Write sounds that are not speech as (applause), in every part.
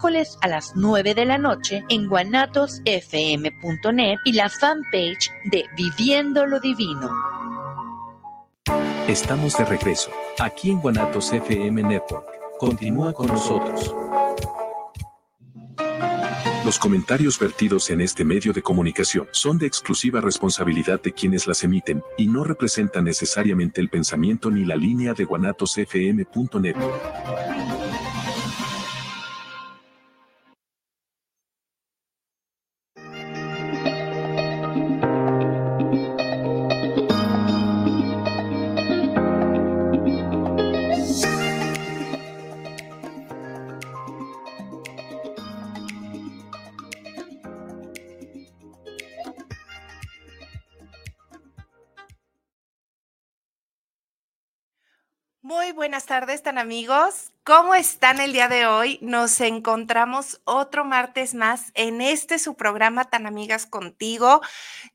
miércoles a las 9 de la noche en guanatosfm.net y la fanpage de Viviendo lo Divino. Estamos de regreso, aquí en Guanatos FM Network. Continúa con nosotros. Los comentarios vertidos en este medio de comunicación son de exclusiva responsabilidad de quienes las emiten y no representan necesariamente el pensamiento ni la línea de guanatosfm.net. amigos. ¿Cómo están el día de hoy? Nos encontramos otro martes más en este su programa Tan Amigas Contigo.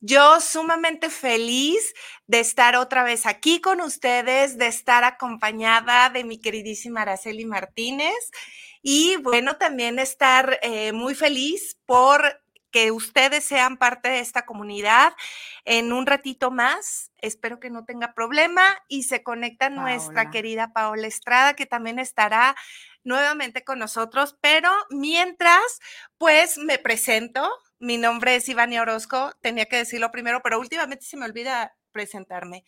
Yo sumamente feliz de estar otra vez aquí con ustedes, de estar acompañada de mi queridísima Araceli Martínez y bueno, también estar eh, muy feliz por que ustedes sean parte de esta comunidad. En un ratito más, espero que no tenga problema y se conecta nuestra querida Paola Estrada, que también estará nuevamente con nosotros. Pero mientras, pues me presento. Mi nombre es Ivania Orozco, tenía que decirlo primero, pero últimamente se me olvida presentarme,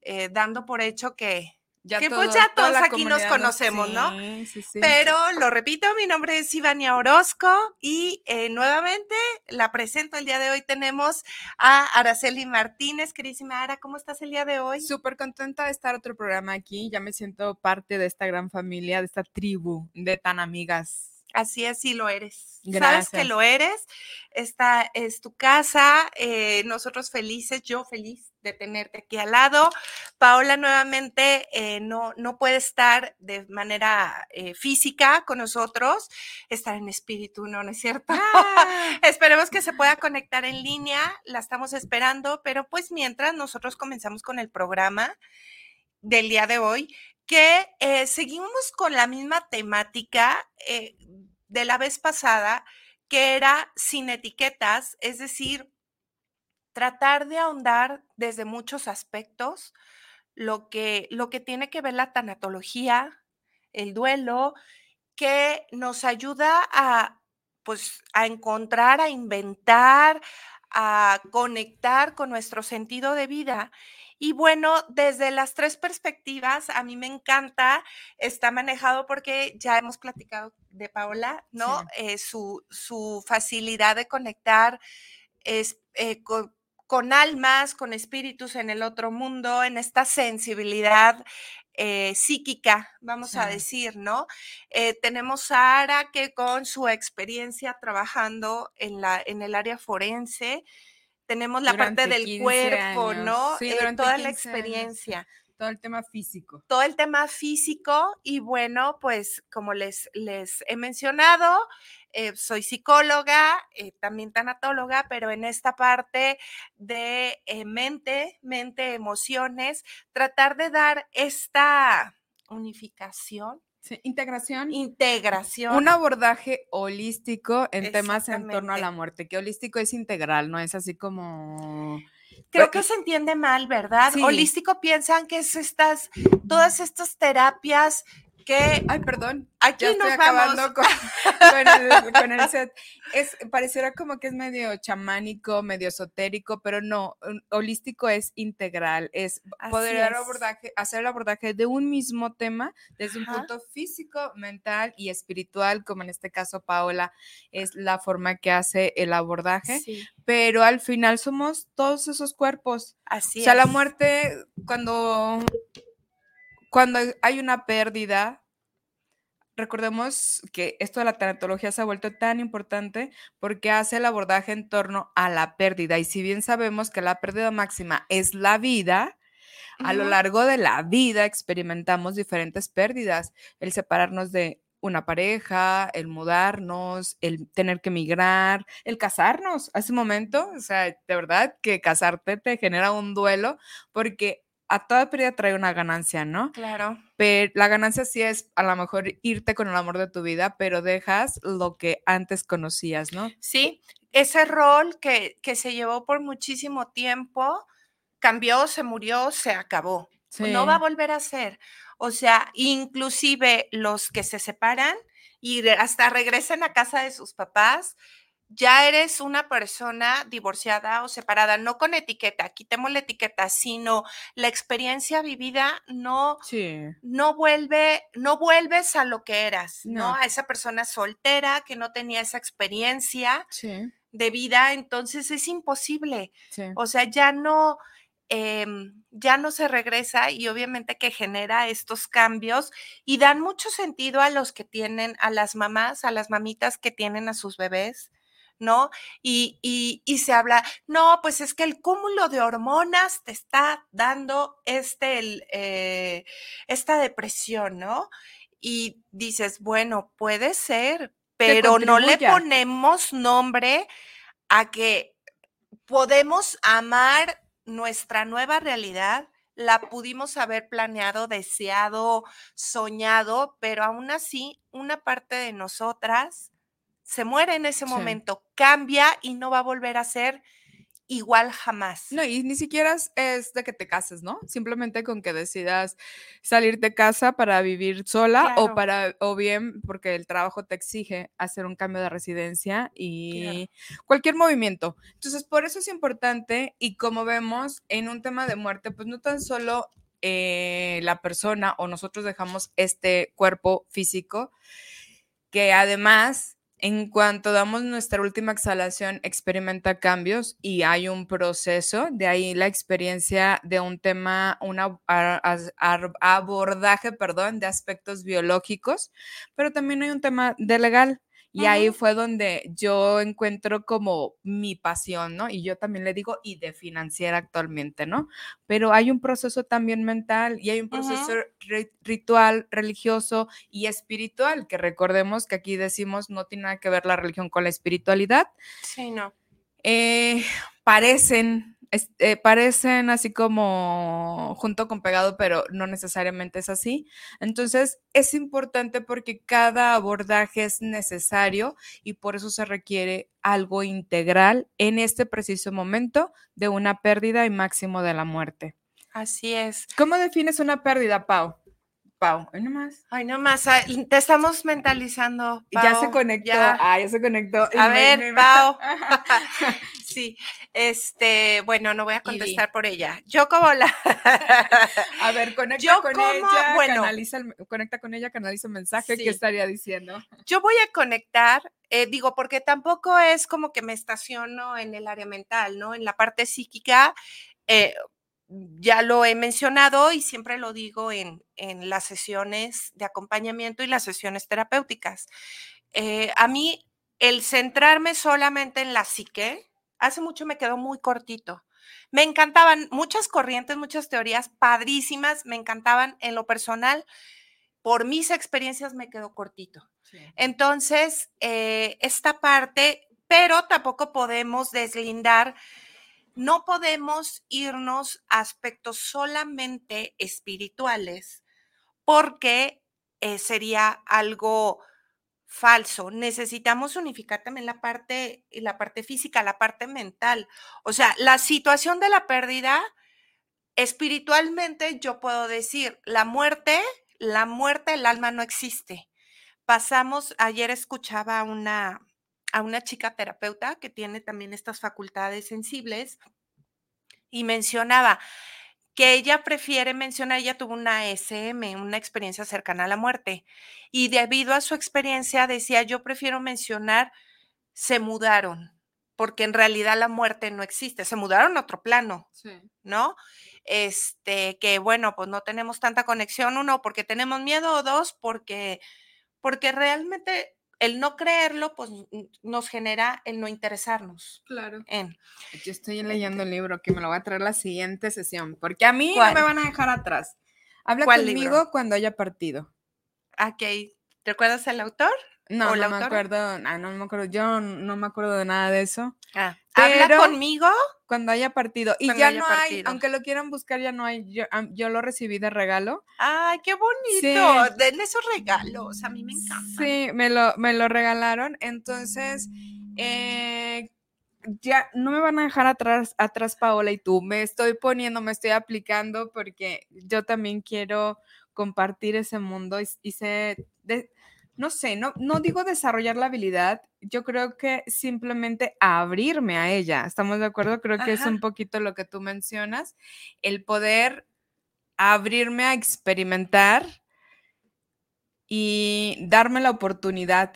eh, dando por hecho que ya que pues ya todos aquí nos conocemos, ¿no? Sí, sí. Pero lo repito, mi nombre es Ivania Orozco y eh, nuevamente la presento el día de hoy. Tenemos a Araceli Martínez. Querísima Ara, ¿cómo estás el día de hoy? Súper contenta de estar otro programa aquí. Ya me siento parte de esta gran familia, de esta tribu de tan amigas Así es, sí lo eres. Sabes que lo eres. Esta es tu casa. Eh, nosotros felices, yo feliz de tenerte aquí al lado. Paola nuevamente eh, no, no puede estar de manera eh, física con nosotros, estar en espíritu, ¿no? ¿No es cierto? Ah. (laughs) Esperemos que se pueda conectar en línea. La estamos esperando, pero pues mientras nosotros comenzamos con el programa del día de hoy, que seguimos con la misma temática de la vez pasada, que era sin etiquetas, es decir, tratar de ahondar desde muchos aspectos lo que, lo que tiene que ver la tanatología, el duelo, que nos ayuda a, pues, a encontrar, a inventar, a conectar con nuestro sentido de vida y bueno, desde las tres perspectivas, a mí me encanta, está manejado porque ya hemos platicado de Paola, ¿no? Eh, su, su, facilidad de conectar es, eh, con, almas, con espíritus en el otro mundo, en esta sensibilidad eh, psíquica, vamos a decir, ¿no? tenemos a Ara que con su experiencia trabajando en, la, en el área forense, tenemos la parte del cuerpo, ¿no? Sí, eh, toda la experiencia. Todo el tema físico. Todo el tema físico y bueno, pues como les, les he mencionado, eh, soy psicóloga, eh, también tanatóloga, pero en esta parte de mente, mente, emociones, tratar de dar esta unificación integración. Integración. Un abordaje holístico en temas en torno a la muerte, que holístico es integral, no es así como... Creo que se entiende mal, ¿verdad? Holístico piensan que es estas, todas estas terapias que... Ay, perdón. Aquí ya estoy acabando (laughs) con, el, set. Es, pareciera como que es medio chamánico, medio esotérico, pero no, holístico es integral, es poder Abordaje, hacer el abordaje de un mismo tema desde un punto físico, mental y espiritual, como en este caso Paola es la forma que hace el abordaje, pero al final somos todos esos cuerpos. Así o sea, la muerte, cuando cuando hay una pérdida, recordemos que esto de la tanatología se ha vuelto tan importante porque hace el abordaje en torno a la pérdida. Y si bien sabemos que la pérdida máxima es la vida, a lo largo de la vida experimentamos diferentes pérdidas. El separarnos de una pareja, el mudarnos, el tener que emigrar, el casarnos. Hace un momento, o sea, de verdad que casarte te genera un duelo porque a toda pérdida trae una ganancia, ¿no? Claro. Pero la ganancia sí es a lo mejor irte con el amor de tu vida, pero dejas lo que antes conocías, ¿no? Sí, ese rol que, que se llevó por muchísimo tiempo cambió, se murió, se acabó. No va a volver a ser. O sea, inclusive los que se separan y hasta regresen a casa de sus papás, ya eres una persona divorciada o separada, no con etiqueta, quitemos la etiqueta, sino la experiencia vivida no, no vuelve, no vuelves a lo que eras, no. A esa persona soltera que no tenía esa experiencia de vida, entonces es imposible. O sea, ya no, em, ya no se regresa y obviamente que genera estos cambios y dan mucho sentido a los que tienen, a las mamás, a las mamitas que tienen a sus bebés ¿no? Y, y, se habla, no, pues es que el cúmulo de hormonas te está dando este, el, eh, esta depresión, ¿no? Y dices, bueno, puede ser, pero no le ponemos nombre a que podemos amar nuestra nueva realidad, la pudimos haber planeado, deseado, soñado, pero aún así una parte de nosotras se muere en ese momento, cambia y no va a volver a ser igual jamás. No, y ni siquiera es de que te cases, ¿no? Simplemente con que decidas salir de casa para vivir sola o para, o bien porque el trabajo te exige hacer un cambio de residencia y cualquier movimiento. Entonces, por eso es importante y como vemos en un tema de muerte, pues no tan solo eh, la persona o nosotros dejamos este cuerpo físico, que además en cuanto damos nuestra última exhalación, experimenta cambios y hay un proceso, de ahí la experiencia de un tema, un abordaje, perdón, de aspectos biológicos, pero también hay un tema de legal. Y ahí fue donde yo encuentro como mi pasión, ¿no? Y yo también le digo, y de financiera actualmente, ¿no? Pero hay un proceso también mental y hay un proceso ritual, religioso y espiritual, que recordemos que aquí decimos no tiene nada que ver la religión con la espiritualidad. Sí, no. Eh, parecen eh, parecen así como junto con pegado, pero no necesariamente es así. Entonces, es importante porque cada abordaje es necesario y por eso se requiere algo integral en este preciso momento de una pérdida y máximo de la muerte. Así es. ¿Cómo defines una pérdida, Pau? Pau, ay nomás. Ay nomás, te estamos mentalizando. Ya se conectó. Ya. Ah, ya se conectó. A ver, Pau. (laughs) (laughs) sí, este, bueno, no voy a contestar por ella. Yo como la. (laughs) a ver, conecta con ella, bueno, canaliza conecta con ella, canaliza un mensaje. ¿Qué estaría diciendo? Yo voy a conectar, eh, digo, porque tampoco es como que me estaciono en el área mental, ¿no? En la parte psíquica. Eh, ya lo he mencionado y siempre lo digo en, las sesiones de acompañamiento y las sesiones terapéuticas. Eh, a mí, el centrarme solamente en la psique, hace mucho me quedó muy cortito. Me encantaban muchas corrientes, muchas teorías padrísimas, me encantaban en lo personal. Por mis experiencias me quedó cortito. Entonces, eh, esta parte, pero tampoco podemos deslindar no podemos irnos a aspectos solamente espirituales porque eh, sería algo falso. Necesitamos unificar también la parte, la parte física, la parte mental. O sea, la situación de la pérdida, espiritualmente yo puedo decir, la muerte, la muerte, el alma no existe. Pasamos, ayer escuchaba una, a una chica terapeuta que tiene también estas facultades sensibles y mencionaba que ella prefiere mencionar, ella tuvo una SM, una experiencia cercana a la muerte, y debido a su experiencia decía, yo prefiero mencionar, se mudaron, porque en realidad la muerte no existe, se mudaron a otro plano, ¿no? Este, que bueno, pues no tenemos tanta conexión, uno, porque tenemos miedo, o dos, porque, porque realmente el no creerlo, pues nos genera el no interesarnos. Claro. En. Yo estoy leyendo el libro que me lo voy a traer la siguiente sesión, porque a mí no me van a dejar atrás. Habla conmigo cuando haya partido. Ok. ¿Recuerdas el autor? No, no me acuerdo, ah, no me acuerdo, yo no me acuerdo de nada de eso. Ah, ¿Habla conmigo? Cuando haya partido. Y ya no hay, aunque lo quieran buscar, ya no hay. Yo, lo recibí de regalo. Ay, qué bonito. Den esos regalos, a mí me encanta. Sí, me lo, me lo regalaron. Entonces, eh, ya no me van a dejar atrás, atrás, Paola y tú. Me estoy poniendo, me estoy aplicando porque yo también quiero compartir ese mundo y, sé. De, no sé, no, no digo desarrollar la habilidad, yo creo que simplemente abrirme a ella. ¿Estamos de acuerdo? Creo que es un poquito lo que tú mencionas, el poder abrirme a experimentar y darme la oportunidad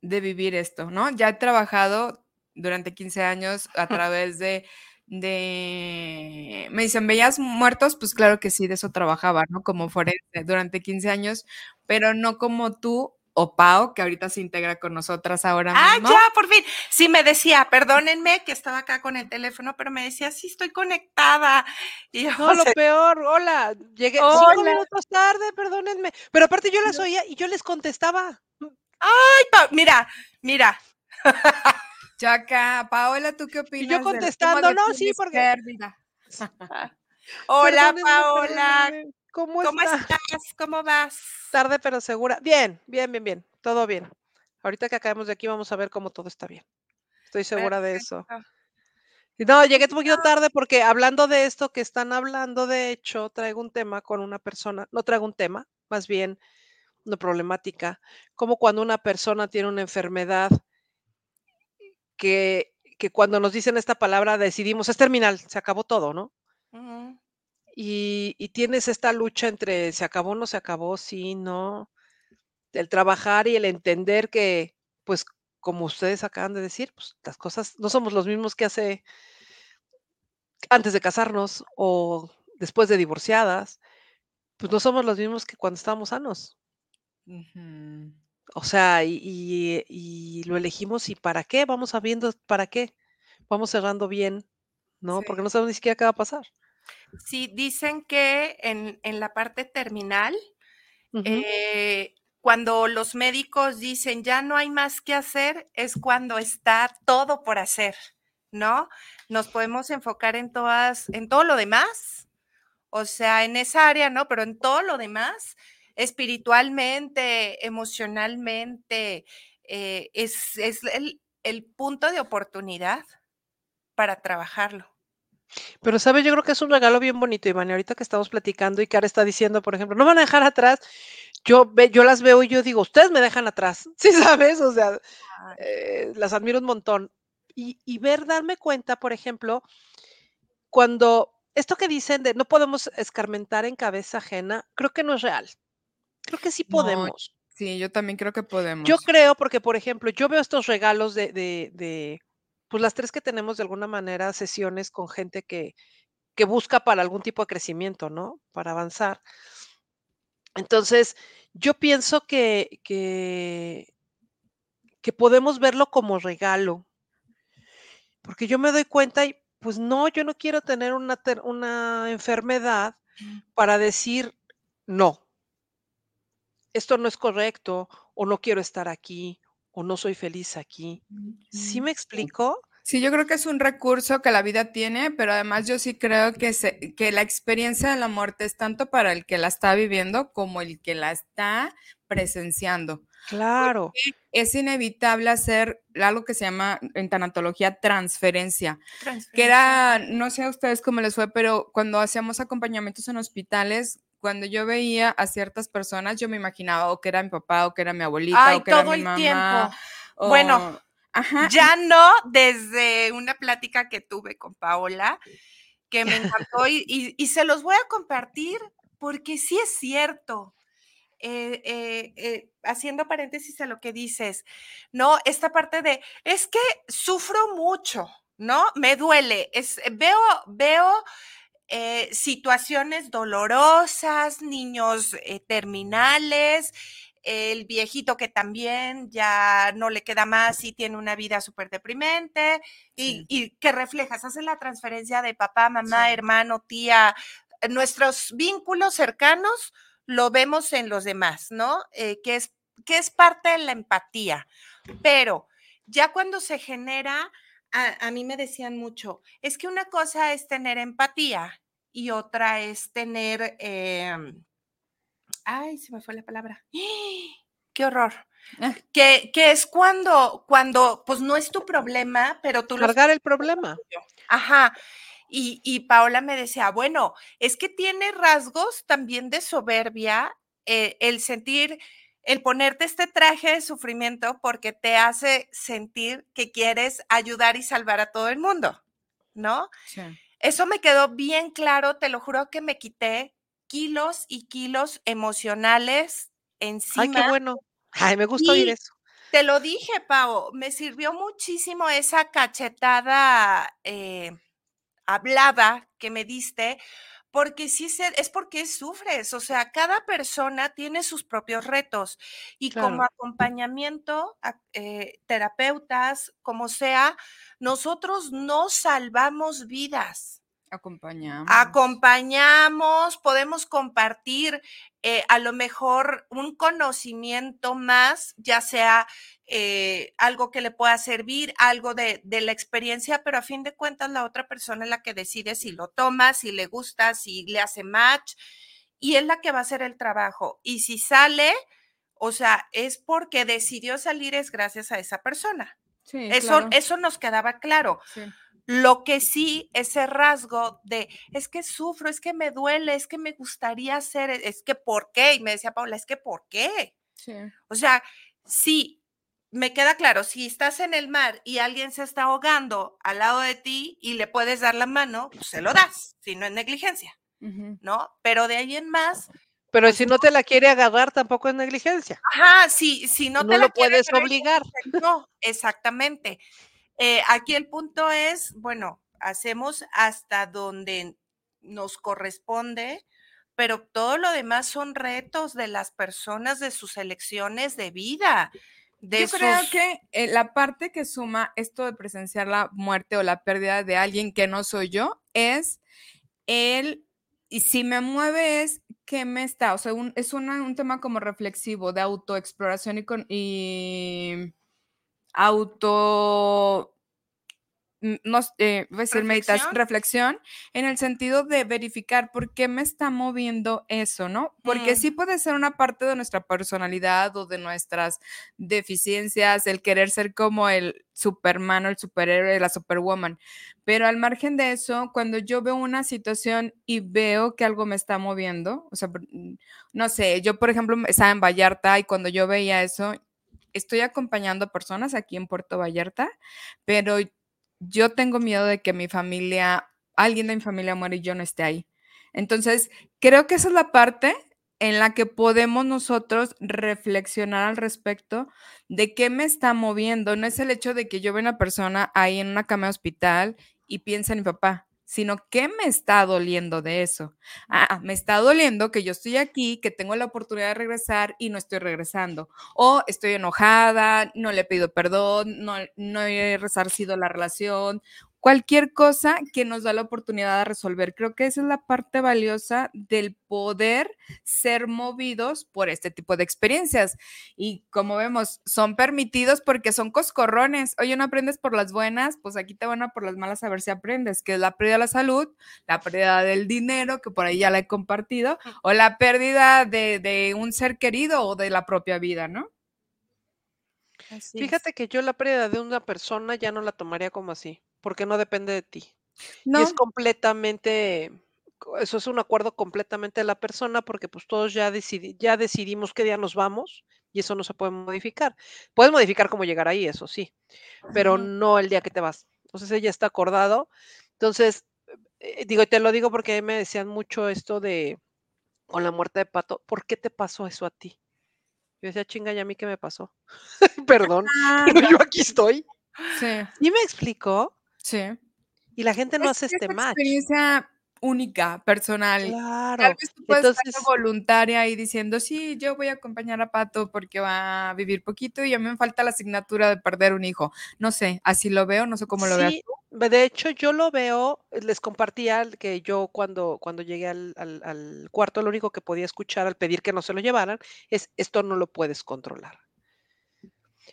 de vivir esto, ¿no? Ya he trabajado durante 15 años a (laughs) través de de, me dicen, ¿veías muertos? Pues claro que sí, de eso trabajaba, ¿no? Como forense durante 15 años, pero no como tú o Pau, que ahorita se integra con nosotras ahora ah, mismo. Ah, ya, por fin. Sí, me decía, perdónenme que estaba acá con el teléfono, pero me decía, sí, estoy conectada. Y no, lo peor, hola, llegué cinco minutos tarde, perdónenme. Pero aparte yo las oía y yo les contestaba. Ay, mira, mira. (laughs) Chaca, Paola, ¿tú qué opinas? Y yo contestando, no, sí, porque. (laughs) Hola, Paola. ¿Cómo, estás? ¿Cómo vas? Tarde, pero segura. Bien, bien, bien, bien. Todo bien. Ahorita que acabemos de aquí, vamos a ver cómo todo está bien. Estoy segura de eso. No, llegué un poquito tarde porque hablando de esto que están hablando, de hecho, traigo un tema con una persona, no traigo un tema, más bien una problemática, como cuando una persona tiene una enfermedad que, cuando nos dicen esta palabra decidimos, es terminal, se acabó todo, ¿no? y, tienes esta lucha entre se acabó, no se acabó, sí, no. El trabajar y el entender que, pues, como ustedes acaban de decir, pues las cosas no somos los mismos que hace antes de casarnos o después de divorciadas, pues no somos los mismos que cuando estábamos sanos. O sea, y, lo elegimos y para qué, vamos sabiendo para qué, vamos cerrando bien, ¿no? Porque no sabemos ni siquiera qué va a pasar. Sí, dicen que en, la parte terminal, eh, cuando los médicos dicen ya no hay más que hacer, es cuando está todo por hacer, ¿no? Nos podemos enfocar en todas, en todo lo demás, o sea, en esa área, ¿no? Pero en todo lo demás, espiritualmente, emocionalmente, eh, es, el, el, punto de oportunidad para trabajarlo. Pero, ¿sabes? Yo creo que es un regalo bien bonito, Iván. Y ahorita que estamos platicando y Cara está diciendo, por ejemplo, no van a dejar atrás. Yo, ve, yo las veo y yo digo, ustedes me dejan atrás. (laughs) ¿Sí sabes? O sea, eh, las admiro un montón. Y, y ver, darme cuenta, por ejemplo, cuando esto que dicen de no podemos escarmentar en cabeza ajena, creo que no es real. Creo que sí podemos. sí, yo también creo que podemos. Yo creo, porque, por ejemplo, yo veo estos regalos de, de, pues las tres que tenemos de alguna manera sesiones con gente que, que busca para algún tipo de crecimiento, ¿no? Para avanzar. Entonces, yo pienso que, que, que podemos verlo como regalo, porque yo me doy cuenta y pues no, yo no quiero tener una, una enfermedad mm. para decir no, esto no es correcto o no quiero estar aquí o no soy feliz aquí. ¿Sí me explico? Sí, yo creo que es un recurso que la vida tiene, pero además yo sí creo que, que la experiencia de la muerte es tanto para el que la está viviendo como el que la está presenciando. Claro. es inevitable hacer algo que se llama en tanatología transferencia, transferencia, que era, no sé a ustedes cómo les fue, pero cuando hacíamos acompañamientos en hospitales, cuando yo veía a ciertas personas, yo me imaginaba o que era mi papá, o que era mi abuelita, o que era mi el Tiempo. Bueno, ya no desde una plática que tuve con Paola, que me encantó y, se los voy a compartir porque sí es cierto. Eh, eh, eh, haciendo paréntesis a lo que dices, ¿no? Esta parte de, es que sufro mucho, ¿no? Me duele, es, veo, veo eh, situaciones dolorosas, niños eh, terminales, el viejito que también ya no le queda más y tiene una vida súper deprimente y, que reflejas, hace la transferencia de papá, mamá, hermano, tía, nuestros vínculos cercanos lo vemos en los demás, ¿no? Eh, que es que es parte de la empatía, pero ya cuando se genera, a, mí me decían mucho, es que una cosa es tener empatía y otra es tener, em, ay, se me fue la palabra, qué horror. Ah. Que, que, es cuando, cuando, pues no es tu problema, pero tú... Cargar el problema. Ajá. Y, y, Paola me decía, bueno, es que tiene rasgos también de soberbia eh, el sentir el ponerte este traje de sufrimiento porque te hace sentir que quieres ayudar y salvar a todo el mundo, ¿no? Eso me quedó bien claro, te lo juro que me quité kilos y kilos emocionales encima. Ay, qué bueno. Ay, me gusta oír eso. Te lo dije, Pau, me sirvió muchísimo esa cachetada eh, hablada que me diste, porque sí es porque sufres, o sea, cada persona tiene sus propios retos y como acompañamiento, eh, terapeutas, como sea, nosotros no salvamos vidas. Acompañamos. Acompañamos, podemos compartir eh, a lo mejor un conocimiento más, ya sea eh, algo que le pueda servir, algo de, de, la experiencia, pero a fin de cuentas la otra persona es la que decide si lo toma, si le gusta, si le hace match, y es la que va a hacer el trabajo. Y si sale, o sea, es porque decidió salir, es gracias a esa persona. Sí, eso, eso nos quedaba claro. Sí. Lo que sí, ese rasgo de, es que sufro, es que me duele, es que me gustaría hacer, es que ¿por qué? Y me decía Paula, es que ¿por qué? Sí. O sea, sí, me queda claro, si estás en el mar y alguien se está ahogando al lado de ti y le puedes dar la mano, pues se lo das, si no es negligencia, ¿no? Pero de ahí en más... Pero pues si no te la quiere agarrar, tampoco es negligencia. Ajá, sí, si no, te lo puedes obligar. No, exactamente. Eh, aquí el punto es, bueno, hacemos hasta donde nos corresponde, pero todo lo demás son retos de las personas, de sus elecciones de vida. Yo creo que eh, la parte que suma esto de presenciar la muerte o la pérdida de alguien que no soy yo es el, y si me mueve es que me está, o sea, es un tema como reflexivo de autoexploración y, con, y auto no, eh, voy a decir meditación, reflexión, en el sentido de verificar por qué me está moviendo eso, ¿no? Porque sí puede ser una parte de nuestra personalidad o de nuestras deficiencias, el querer ser como el Superman o el superhéroe, la Superwoman. Pero al margen de eso, cuando yo veo una situación y veo que algo me está moviendo, o sea, mm, no sé, yo por ejemplo estaba en Vallarta y cuando yo veía eso, estoy acompañando a personas aquí en Puerto Vallarta, pero yo tengo miedo de que mi familia, alguien de mi familia muera y yo no esté ahí. Entonces, creo que esa es la parte en la que podemos nosotros reflexionar al respecto de qué me está moviendo. No es el hecho de que yo vea una persona ahí en una cama de hospital y piensa en mi papá sino qué me está doliendo de eso. Ah, me está doliendo que yo estoy aquí, que tengo la oportunidad de regresar y no estoy regresando. O estoy enojada, no le pido perdón, no, no he resarcido la relación, cualquier cosa que nos da la oportunidad de resolver. Creo que esa es la parte valiosa del poder ser movidos por este tipo de experiencias. Y como vemos, son permitidos porque son coscorrones. Oye, no aprendes por las buenas, pues aquí te van a por las malas a ver si aprendes, que es la pérdida de la salud, la pérdida del dinero, que por ahí ya la he compartido, o la pérdida de, de un ser querido o de la propia vida, ¿no? Fíjate que yo la pérdida de una persona ya no la tomaría como así porque no depende de ti. Y es completamente, eso es un acuerdo completamente de la persona porque pues todos ya, ya decidimos qué día nos vamos y eso no se puede modificar. Puedes modificar cómo llegar ahí, eso sí, pero no el día que te vas. Entonces ella está acordado. Entonces, eh, digo, te lo digo porque me decían mucho esto de, con la muerte de Pato, ¿por qué te pasó eso a ti? Yo decía, chinga, ¿y a mí qué me pasó? (laughs) Perdón, ah, pero yo aquí estoy. Sí. ¿Y me explicó? Sí. Y la gente no hace este match. experiencia única, personal. Claro. Tal vez tú puedes ser voluntaria y diciendo, sí, yo voy a acompañar a Pato porque va a vivir poquito y a mí me falta la asignatura de perder un hijo. No sé, así lo veo, no sé cómo lo veas tú. De hecho, yo lo veo, les compartía que yo cuando, cuando llegué al, al cuarto, lo único que podía escuchar al pedir que no se lo llevaran es, esto no lo puedes controlar.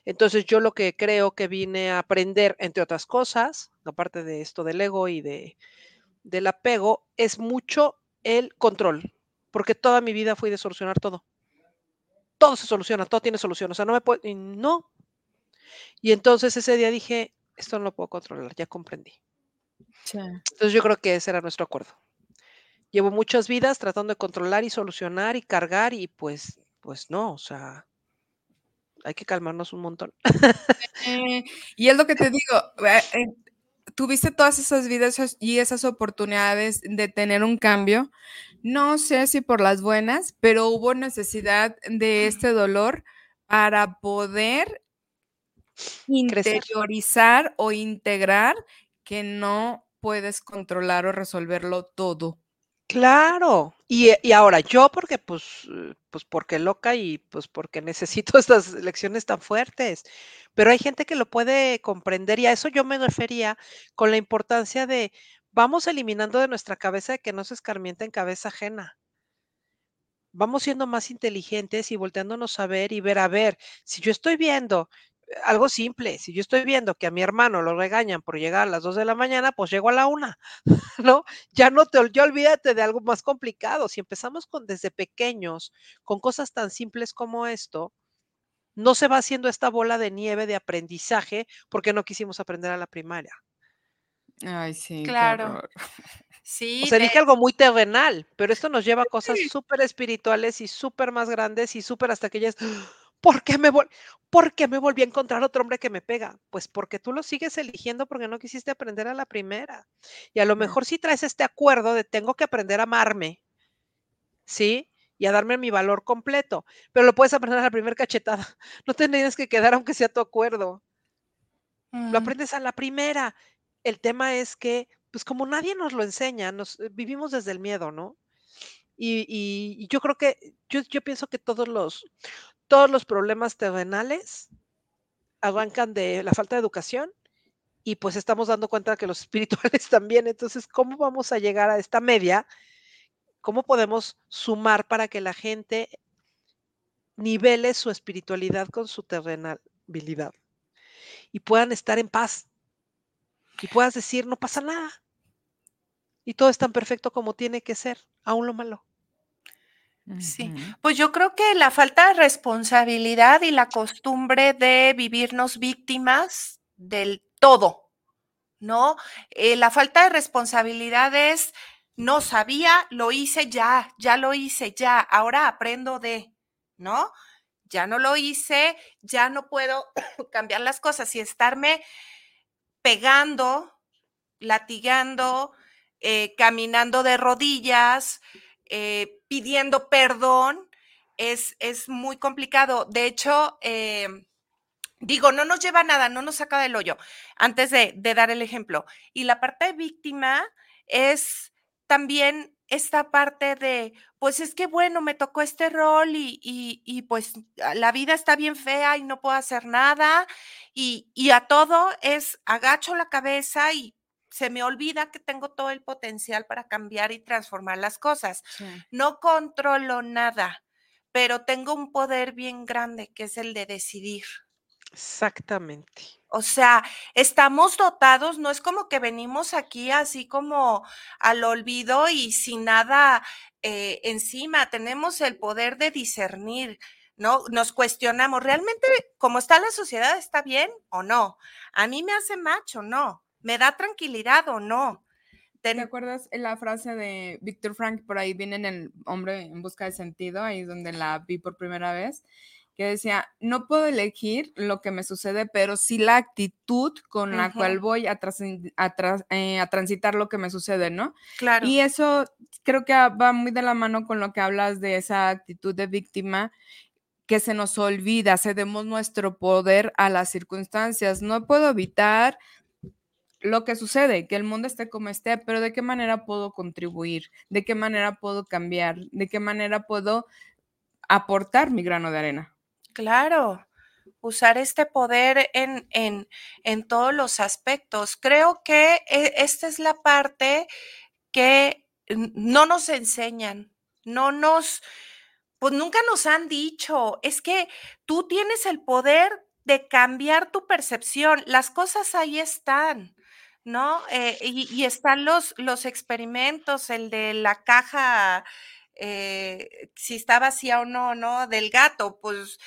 Entonces yo lo que creo que vine a aprender, entre otras cosas, aparte de esto del ego y de, del apego, es mucho el control, porque toda mi vida fui de solucionar todo. Todo se soluciona, todo tiene solución, o sea, no me puedo, y no. Y entonces ese día dije, esto no lo puedo controlar, ya comprendí. Entonces yo creo que ese era nuestro acuerdo. Llevo muchas vidas tratando de controlar y solucionar y cargar y pues, pues no, o sea, hay que calmarnos un montón. Eh, y es lo que te digo, eh, eh, tuviste todas esas vidas y esas oportunidades de tener un cambio. No sé si por las buenas, pero hubo necesidad de este dolor para poder interiorizar o integrar que no puedes controlar o resolverlo todo. Claro. Y, y ahora yo porque pues, eh, pues porque loca y pues porque necesito (laughs) estas lecciones tan fuertes. Pero hay gente que lo puede comprender y a eso yo me refería con la importancia de vamos eliminando de nuestra cabeza de que no se escarmienta en cabeza ajena. Vamos siendo más inteligentes y volteándonos a ver y ver, a ver, si yo estoy viendo algo simple, si yo estoy viendo que a mi hermano lo regañan por llegar a las 2 de la mañana, pues llego a la 1, (laughs) ¿no? Ya no te, ya olvídate de algo más complicado. Si empezamos con desde pequeños, con cosas tan simples como esto, no se va haciendo esta bola de nieve de aprendizaje porque no quisimos aprender a la primaria. Ay, sí. Claro. (laughs) Sí. O sea, dije algo muy terrenal, pero esto nos lleva a cosas súper espirituales y súper más grandes y súper hasta que ya es, ¿Por qué, me ¿Por qué me volví a encontrar otro hombre que me pega? Pues porque tú lo sigues eligiendo porque no quisiste aprender a la primera. Y a lo mejor si traes este acuerdo de tengo que aprender a amarme, ¿sí? Y a darme mi valor completo, pero lo puedes aprender a la primera cachetada. (laughs) No te tienes que quedar aunque sea tu acuerdo. Lo mm. aprendes a la primera. El tema es que, pues como nadie nos lo enseña, nos eh, vivimos desde el miedo, ¿no? Y, yo creo que, yo, yo pienso que todos los, todos los problemas terrenales arrancan de la falta de educación y pues estamos dando cuenta que los (laughs) espirituales también. Entonces, ¿cómo vamos a llegar a esta media? ¿Cómo podemos sumar para que la gente nivele su espiritualidad con su terrenalidad y puedan estar en paz y puedas decir, no pasa nada y todo es tan perfecto como tiene que ser, aún lo malo? Sí, pues yo creo que la falta de responsabilidad y la costumbre de vivirnos víctimas del todo, ¿no? Eh, la falta de responsabilidad es, no sabía, lo hice ya, ya lo hice ya, ahora aprendo de, ¿no? Ya no lo hice, ya no puedo (coughs) cambiar las cosas y estarme pegando, latigando, eh, caminando de rodillas, eh, pidiendo perdón es, es, muy complicado. De hecho, em, digo, no nos lleva nada, no nos saca del hoyo, antes de, dar el ejemplo. Y la parte de víctima es también esta parte de, pues es que bueno, me tocó este rol y, y, pues la vida está bien fea y no puedo hacer nada. Y, y a todo es agacho la cabeza y se me olvida que tengo todo el potencial para cambiar y transformar las cosas. No controlo nada, pero tengo un poder bien grande que es el de decidir. Exactamente. O sea, estamos dotados, no es como que venimos aquí así como al olvido y sin nada eh, encima, tenemos el poder de discernir, ¿no? Nos cuestionamos, ¿realmente cómo está la sociedad está bien o no? ¿A mí me hace macho o no? ¿Me da tranquilidad o no? ¿Te acuerdas la frase de Víctor Frank? Por ahí viene en el hombre en busca de sentido, ahí es donde la vi por primera vez, que decía, no puedo elegir lo que me sucede, pero sí la actitud con la cual voy a, eh, a, transitar lo que me sucede, ¿no? Claro. Y eso creo que va muy de la mano con lo que hablas de esa actitud de víctima que se nos olvida, cedemos nuestro poder a las circunstancias. No puedo evitar lo que sucede, que el mundo esté como esté, pero de qué manera puedo contribuir, de qué manera puedo cambiar, de qué manera puedo aportar mi grano de arena. Claro, usar este poder en, en, en todos los aspectos. Creo que eh, esta es la parte que no nos enseñan, no nos, pues nunca nos han dicho, es que tú tienes el poder de cambiar tu percepción, las cosas ahí están. ¿No? Eh, y, están los, los experimentos, el de la caja, eh, si está vacía o no, ¿no? Del gato, pues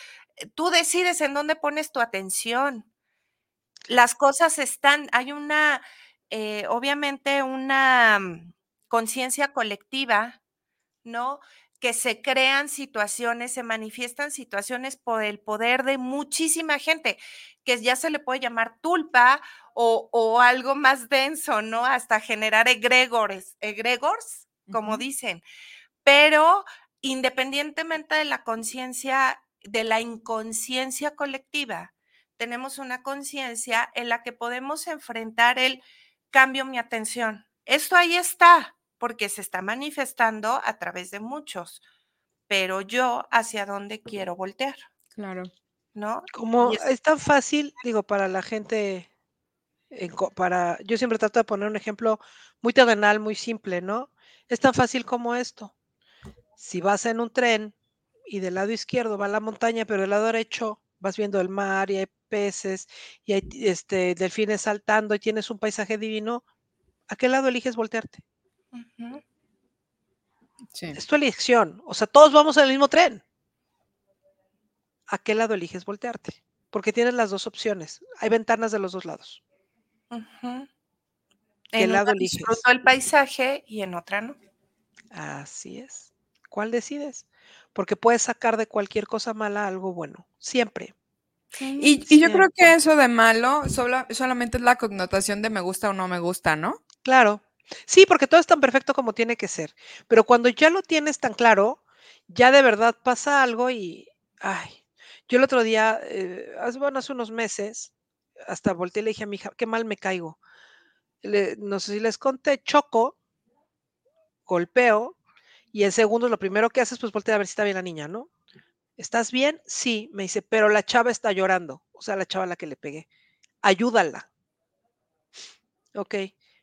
tú decides en dónde pones tu atención. Las cosas están, hay una, obviamente, una mm, conciencia colectiva, ¿no? que se crean situaciones, se manifiestan situaciones por el poder de muchísima gente, que ya se le puede llamar tulpa o, algo más denso, ¿no? Hasta generar egregores, egregores, como dicen. Pero independientemente de la conciencia, de la inconsciencia colectiva, tenemos una conciencia en la que podemos enfrentar el cambio mi atención. Esto ahí está, porque se está manifestando a través de muchos, pero yo hacia dónde quiero voltear. Claro. ¿No? Como es, tan fácil, digo, para la gente, para, yo siempre trato de poner un ejemplo muy terrenal, muy simple, ¿no? Es tan fácil como esto. Si vas en un tren y del lado izquierdo va la montaña, pero del lado derecho vas viendo el mar y hay peces y hay este, delfines saltando y tienes un paisaje divino, ¿a qué lado eliges voltearte? Es tu elección. O sea, todos vamos en el mismo tren. ¿A qué lado eliges voltearte? Porque tienes las dos opciones. Hay ventanas de los dos lados. ¿Qué lado eliges? el paisaje y en otra no. Así es. ¿Cuál decides? Porque puedes sacar de cualquier cosa mala algo bueno. Siempre. Y, yo creo que eso de malo solamente es la connotación de me gusta o no me gusta, ¿no? Claro. Sí, porque todo es tan perfecto como tiene que ser. Pero cuando ya lo tienes tan claro, ya de verdad pasa algo y, ay, yo el otro día, eh, hace, bueno, hace unos meses, hasta volteé y le dije a mi hija, qué mal me caigo. no sé si les conté, choco, golpeo, y en segundos lo primero que haces, pues voltear a ver si está bien la niña, ¿no? ¿Estás bien? Sí, me dice, pero la chava está llorando, o sea, la chava a la que le pegué. Ayúdala. Ok,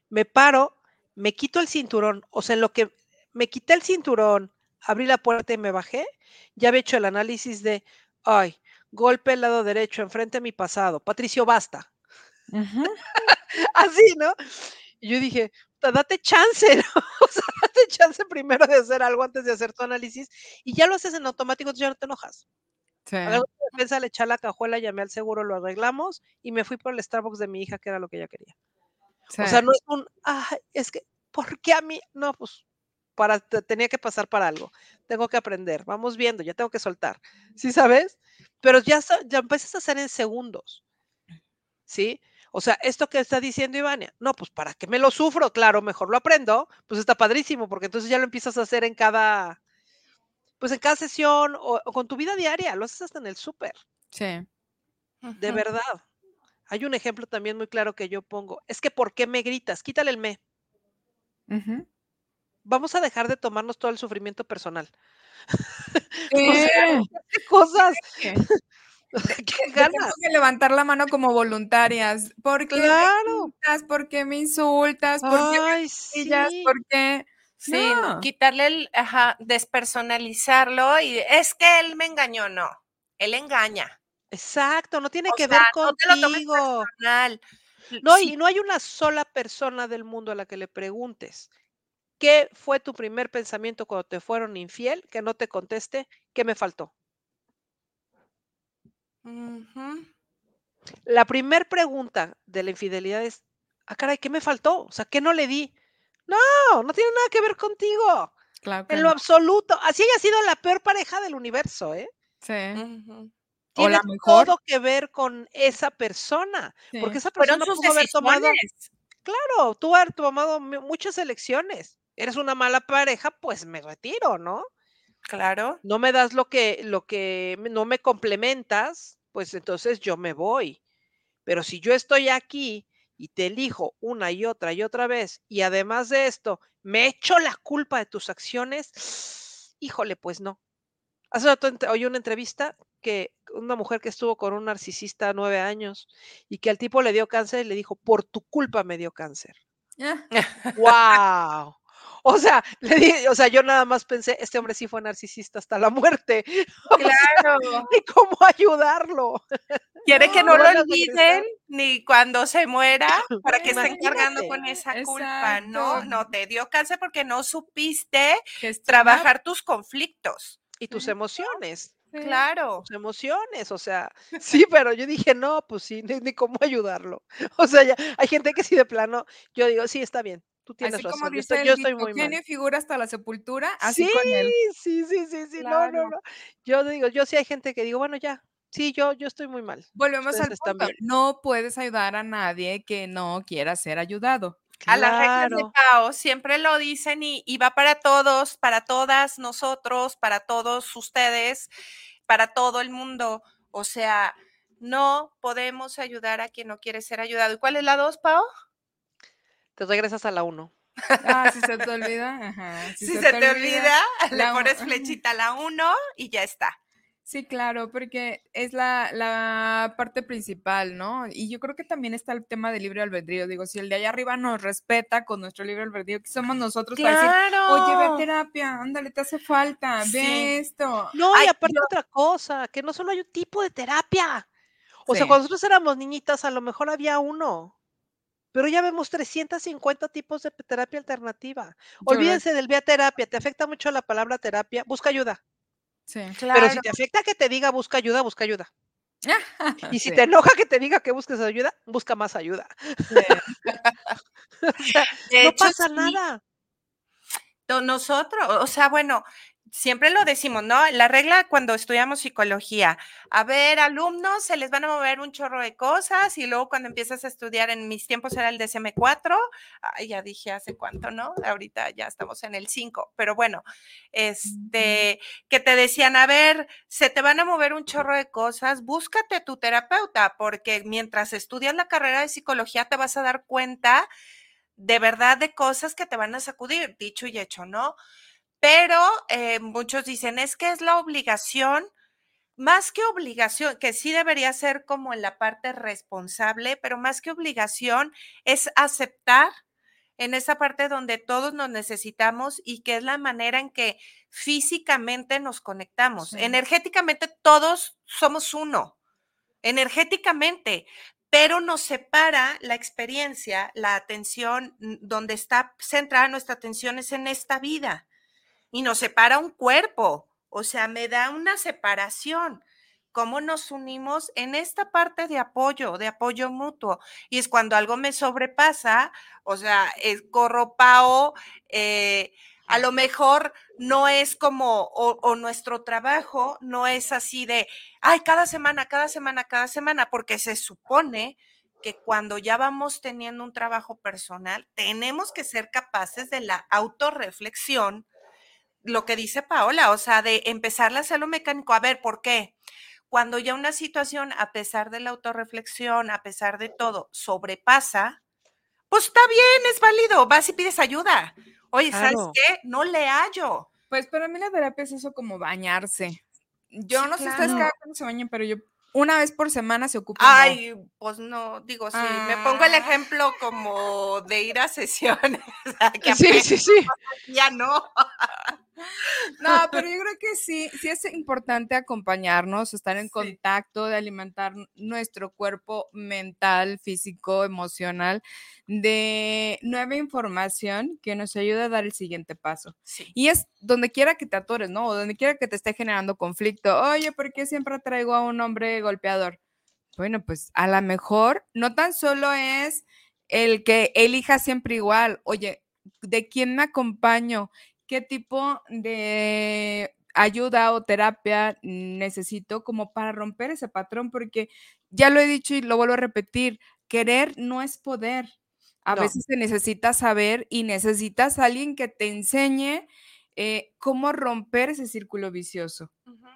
me paro me quito el cinturón, o sea, en lo que me quité el cinturón, abrí la puerta y me bajé, ya había hecho el análisis de, ay, golpe al lado derecho, enfrente a mi pasado, Patricio, basta. (laughs) Así, ¿no? Y yo dije, date chance, (laughs) ¿no? O sea, date chance primero de hacer algo antes de hacer tu análisis y ya lo haces en automático, entonces ya no te enojas. Sí. A la defensa le eché la cajuela, llamé al seguro, lo arreglamos y me fui por el Starbucks de mi hija, que era lo que ella quería. O sea, no es un, ah, es que, ¿por qué a mí? No, pues para, tenía que pasar para algo. Tengo que aprender. Vamos viendo, ya tengo que soltar. ¿Sí sabes? Pero ya, ya empiezas a hacer en segundos. ¿Sí? O sea, esto que está diciendo Ivania, no, pues para qué me lo sufro, claro, mejor lo aprendo, pues está padrísimo, porque entonces ya lo empiezas a hacer en cada, pues en cada sesión o, con tu vida diaria, lo haces hasta en el súper. Sí. De verdad. Hay un ejemplo también muy claro que yo pongo. Es que ¿por qué me gritas? Quítale el me. Vamos a dejar de tomarnos todo el sufrimiento personal. (laughs) (laughs) ¿Qué cosas? ¿Qué, (laughs) ganas? que levantar la mano como voluntarias. ¿Por qué claro. me insultas? ¿Por qué me insultas? ¿Por qué me sí. ¿Por qué? Sí, quitarle el, ajá, despersonalizarlo y es que él me engañó, no, él engaña. Exacto, no tiene que ver contigo. No, y no hay una sola persona del mundo a la que le preguntes, ¿qué fue tu primer pensamiento cuando te fueron infiel? Que no te conteste, ¿qué me faltó? La primera pregunta de la infidelidad es, ah, caray, ¿qué me faltó? O sea, ¿qué no le di? No, no tiene nada que ver contigo. Claro en lo absoluto. Así haya sido la peor pareja del universo, ¿eh? Sí. Tiene todo que ver con esa persona, porque esa persona pudo haber tomado, claro, tú has tomado muchas elecciones. Eres una mala pareja, pues me retiro, ¿no? Claro. No me das lo que, lo que no me complementas, pues entonces yo me voy. Pero si yo estoy aquí y te elijo una y otra y otra vez, y además de esto, me echo la culpa de tus acciones, híjole, pues no. Hace rato oí una entrevista que una mujer que estuvo con un narcisista nueve años y que al tipo le dio cáncer y le dijo, por tu culpa me dio cáncer. ¡Wow! O sea, (laughs) le di, o sea, yo nada más pensé, este hombre sí fue narcisista hasta la muerte. (laughs) Claro. ¿Y cómo ayudarlo? Quiere que (laughs) no lo olviden ni cuando se muera para que estén cargando con esa culpa. No, no, te dio cáncer porque no supiste trabajar tus conflictos. Y tus emociones. Claro. Tus emociones, o sea, sí, pero yo dije, no, pues sí, ni, cómo ayudarlo. O sea, ya hay gente que sí de plano, yo digo, sí, está bien, tú tienes así razón. Como dice yo estoy, muy mal. figura hasta la sepultura, así sí, con él. Sí, sí, sí, sí, no, no, no. Yo digo, yo sí hay gente que digo, bueno, ya, sí, yo, yo estoy muy mal. Volvemos al punto. No puedes ayudar a nadie que no quiera ser ayudado. A las reglas de Pau siempre lo dicen y, y, va para todos, para todas nosotros, para todos ustedes, para todo el mundo. O sea, no podemos ayudar a quien no quiere ser ayudado. ¿Y cuál es la dos, Pau? Te regresas a la uno. Ah, si se te olvida. Si, se, te, olvida, (laughs) le pones flechita a la uno y ya está. Sí, claro, porque es la, parte principal, ¿no? Y yo creo que también está el tema del libre albedrío. Digo, si el de allá arriba nos respeta con nuestro libre albedrío, que somos nosotros para decir, oye, ve terapia, ándale, te hace falta, ve esto. No, y aparte otra cosa, que no solo hay un tipo de terapia. O sea, cuando nosotros éramos niñitas, a lo mejor había uno. Pero ya vemos 350 tipos de terapia alternativa. Olvídense del vía terapia, te afecta mucho la palabra terapia, busca ayuda. Pero si te afecta que te diga busca ayuda, busca ayuda. (laughs) y si te enoja que te diga que busques ayuda, busca más ayuda. (laughs) no pasa nada. Nosotros, o sea, bueno, siempre lo decimos, ¿no? La regla cuando estudiamos psicología, a ver, alumnos, se les van a mover un chorro de cosas y luego cuando empiezas a estudiar, en mis tiempos era el DSM4, ya dije hace cuánto, ¿no? Ahorita ya estamos en el 5, pero bueno, este, que te decían, a ver, se te van a mover un chorro de cosas, búscate tu terapeuta, porque mientras estudias la carrera de psicología te vas a dar cuenta de verdad de cosas que te van a sacudir, dicho y hecho, ¿no? Pero eh, muchos dicen, es que es la obligación, más que obligación, que sí debería ser como en la parte responsable, pero más que obligación es aceptar en esa parte donde todos nos necesitamos y que es la manera en que físicamente nos conectamos. Energéticamente todos somos uno, energéticamente, pero nos separa la experiencia, la atención, donde está centrada nuestra atención es en esta vida y nos separa un cuerpo, o sea, me da una separación. ¿Cómo nos unimos en esta parte de apoyo, de apoyo mutuo? Y es cuando algo me sobrepasa, o sea, es corro pao, eh, a lo mejor no es como, o, o, nuestro trabajo no es así de, ay, cada semana, cada semana, cada semana, porque se supone que cuando ya vamos teniendo un trabajo personal, tenemos que ser capaces de la autorreflexión lo que dice Paola, o sea, de empezar a hacerlo mecánico. A ver, ¿por qué? Cuando ya una situación, a pesar de la autorreflexión, a pesar de todo, sobrepasa, pues está bien, es válido, vas y pides ayuda. Oye, ¿sabes qué? No le hallo. Pues para mí la terapia es eso como bañarse. Yo no sé si ustedes cada cuando se bañan, pero yo una vez por semana se ocupa. Ay, pues no, digo, sí, me pongo el ah. ejemplo como de ir a sesiones. (laughs) sí, sí, sí. Ya no. No, pero yo creo que sí, sí es importante acompañarnos, estar en contacto, de alimentar nuestro cuerpo mental, físico, emocional, de nueva información que nos ayuda a dar el siguiente paso. Y es donde quiera que te atores, ¿no? O donde quiera que te esté generando conflicto. Oye, ¿por qué siempre traigo a un hombre golpeador? Bueno, pues a lo mejor no tan solo es el que elija siempre igual, oye, ¿de quién me acompaño? Qué tipo de ayuda o terapia necesito como para romper ese patrón, porque ya lo he dicho y lo vuelvo a repetir, querer no es poder. A veces se necesita saber y necesitas a alguien que te enseñe eh, cómo romper ese círculo vicioso.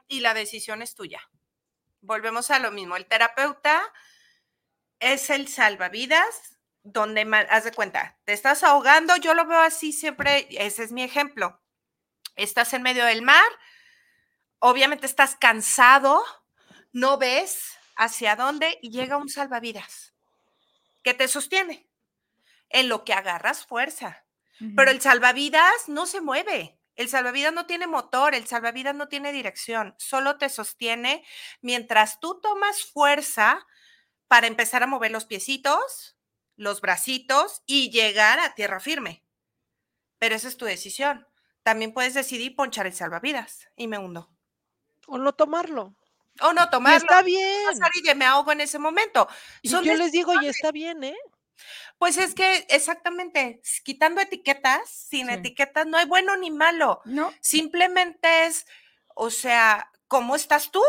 Y la decisión es tuya. Volvemos a lo mismo. El terapeuta es el salvavidas donde, haz de cuenta, te estás ahogando, yo lo veo así siempre, ese es mi ejemplo. Estás en medio del mar, obviamente estás cansado, no ves hacia dónde y llega un salvavidas que te sostiene en lo que agarras fuerza. Pero el salvavidas no se mueve. El salvavidas no tiene motor, el salvavidas no tiene dirección, solo te sostiene mientras tú tomas fuerza para empezar a mover los piecitos, los bracitos y llegar a tierra firme. Pero esa es tu decisión. También puedes decidir ponchar el salvavidas y me hundo. O no tomarlo. O no tomarlo. está bien. Y me ahogo en ese momento. yo les digo, y está bien, ¿eh? Pues es que exactamente, quitando etiquetas, sin etiquetas no hay bueno ni malo. No. Simplemente es, o sea, ¿cómo estás tú?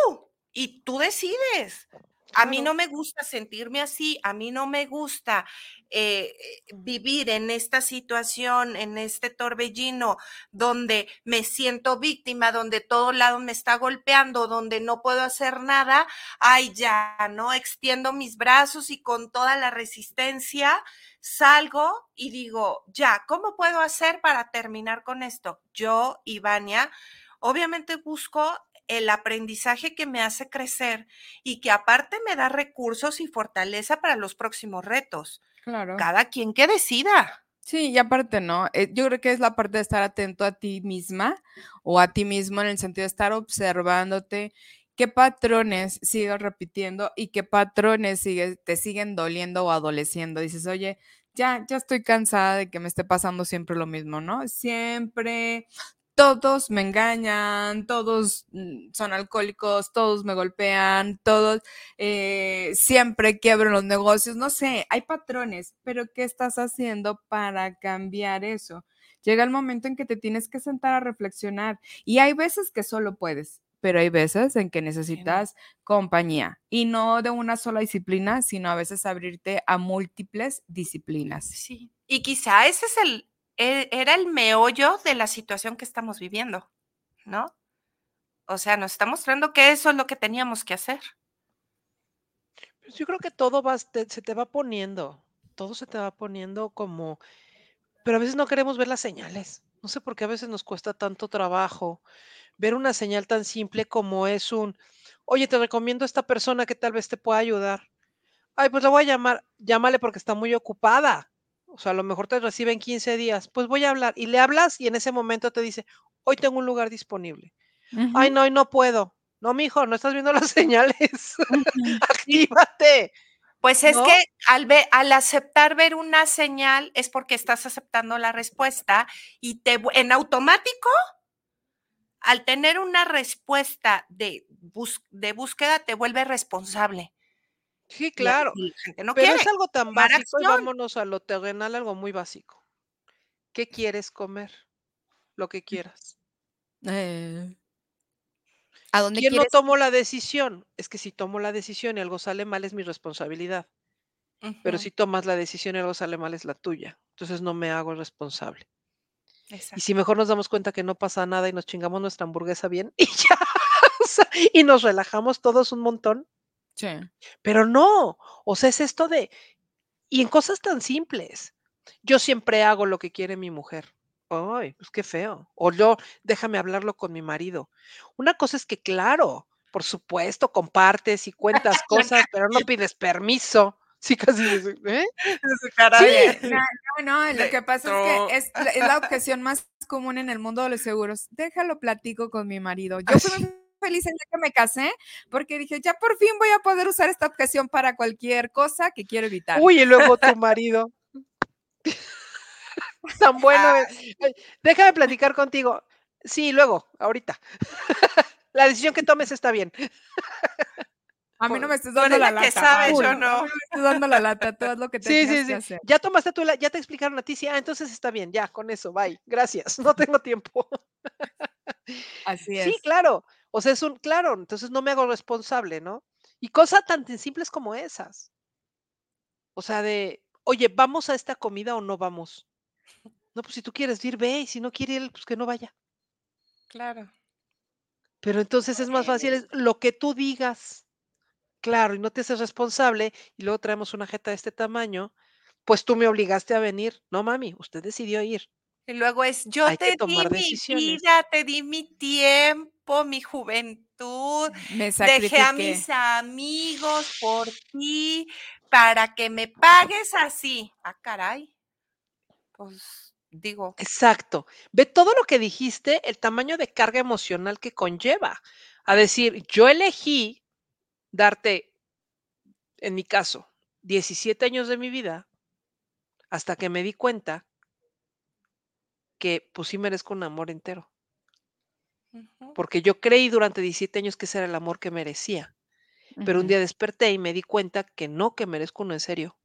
Y tú decides. A mí no me gusta sentirme así, a mí no me gusta eh, vivir en esta situación, en este torbellino, donde me siento víctima, donde todo lado me está golpeando, donde no puedo hacer nada. Ay, ya, ¿no? Extiendo mis brazos y con toda la resistencia salgo y digo, ya, ¿cómo puedo hacer para terminar con esto? Yo, Ivania, obviamente busco el aprendizaje que me hace crecer y que aparte me da recursos y fortaleza para los próximos retos. Claro. Cada quien que decida. Sí, y aparte, ¿no? Eh, yo creo que es la parte de estar atento a ti misma o a ti mismo en el sentido de estar observándote qué patrones sigues repitiendo y qué patrones sigue, te siguen doliendo o adoleciendo. Dices, oye, ya, ya estoy cansada de que me esté pasando siempre lo mismo, ¿no? Siempre todos me engañan, todos mm, son alcohólicos, todos me golpean, todos eh, siempre quiebro los negocios, no sé, hay patrones, pero ¿qué estás haciendo para cambiar eso? Llega el momento en que te tienes que sentar a reflexionar y hay veces que solo puedes, pero hay veces en que necesitas compañía y no de una sola disciplina, sino a veces abrirte a múltiples disciplinas. Sí. Y quizá ese es el, era el meollo de la situación que estamos viviendo, ¿no? O sea, nos está mostrando que eso es lo que teníamos que hacer. Pues yo creo que todo va, se te va poniendo, todo se te va poniendo como, pero a veces no queremos ver las señales. No sé por qué a veces nos cuesta tanto trabajo ver una señal tan simple como es un, oye, te recomiendo a esta persona que tal vez te pueda ayudar. Ay, pues la voy a llamar, llámale porque está muy ocupada o sea, a lo mejor te reciben 15 días, pues voy a hablar y le hablas y en ese momento te dice, hoy tengo un lugar disponible. Ay, no, hoy no puedo. No, mijo, no estás viendo las (laughs) señales. Actívate. Pues es que al, ver, al aceptar ver una señal es porque estás aceptando la respuesta y te en automático, al tener una respuesta de, de búsqueda, te vuelve responsable. Sí, claro. Pero es algo tan básico y vámonos a lo terrenal, algo muy básico. ¿Qué quieres comer? Lo que quieras. Eh, ¿A dónde ¿Quién no tomó la decisión? Es que si tomo la decisión y algo sale mal es mi responsabilidad. Pero si tomas la decisión y algo sale mal es la tuya. Entonces no me hago responsable. Y si mejor nos damos cuenta que no pasa nada y nos chingamos nuestra hamburguesa bien (laughs) y ya, y nos relajamos todos un montón, Sí. Pero no, o sea, es esto de, y en cosas tan simples. Yo siempre hago lo que quiere mi mujer. Ay, pues qué feo. O yo, déjame hablarlo con mi marido. Una cosa es que, claro, por supuesto, compartes y cuentas (laughs) cosas, pero no pides permiso. (laughs) Sí, casi. ¿eh? Sí, (laughs) no, no, lo que pasa es que es, la objeción más común en el mundo de los seguros. Déjalo platico con mi marido. Yo feliz el día que me casé porque dije, ya por fin voy a poder usar esta objeción para cualquier cosa que quiero evitar. Uy, y luego tu (laughs) marido. (laughs) Tan bueno. Ah. Déjame platicar contigo. Sí, luego, ahorita. (laughs) la decisión que tomes está bien. A mí no me estás dando la, lata. Que sabes, yo no. me estás dando la lata, todo lo que te sí, sí, sí. Ya tomaste tu, ya te explicaron a ti, sí, ah, entonces está bien, ya, con eso, bye, gracias, no tengo tiempo. Así es. Sí, claro. O sea, es un, claro, entonces no me hago responsable, ¿no? Y cosas tan simples como esas. O sea, de, oye, ¿vamos a esta comida o no vamos? No, pues si tú quieres ir, ve, y si no quiere ir, pues que no vaya. Claro. Pero entonces es más fácil es lo que tú digas. Claro, y no te haces responsable, y luego traemos una jeta de este tamaño, pues tú me obligaste a venir. No, mami, usted decidió ir. Y luego es, yo te di mi vida, te di mi tiempo, mi juventud, me dejé a mis amigos por ti, para que me pagues así. Ah, caray. Pues digo. Exacto. Ve todo lo que dijiste, el tamaño de carga emocional que conlleva. A decir, yo elegí darte, en mi caso, 17 años de mi vida, hasta que me di cuenta que pues sí merezco un amor entero. Porque yo creí durante 17 años que ese era el amor que merecía. Pero un día desperté y me di cuenta que no, que merezco uno en serio.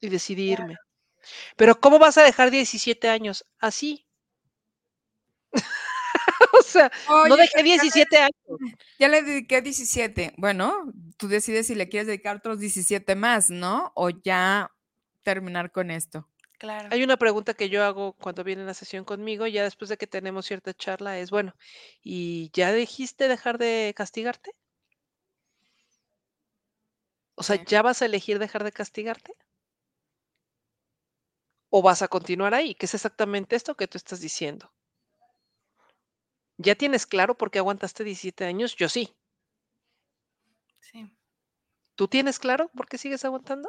Y decidí irme. Pero ¿cómo vas a dejar 17 años? Así. (laughs) o sea, no dejé 17 años. (laughs) Ya le dediqué 17. Bueno, tú decides si le quieres dedicar otros 17 más, ¿no? O ya terminar con esto. Hay una pregunta que yo hago cuando viene la sesión conmigo, ya después de que tenemos cierta charla, es, bueno, ¿y ya dijiste dejar de castigarte? O sea, ¿ya vas a elegir dejar de castigarte? ¿O vas a continuar ahí? Que es exactamente esto que tú estás diciendo. ¿Ya tienes claro por qué aguantaste 17 años? Yo sí. Sí. ¿Tú tienes claro por qué sigues aguantando?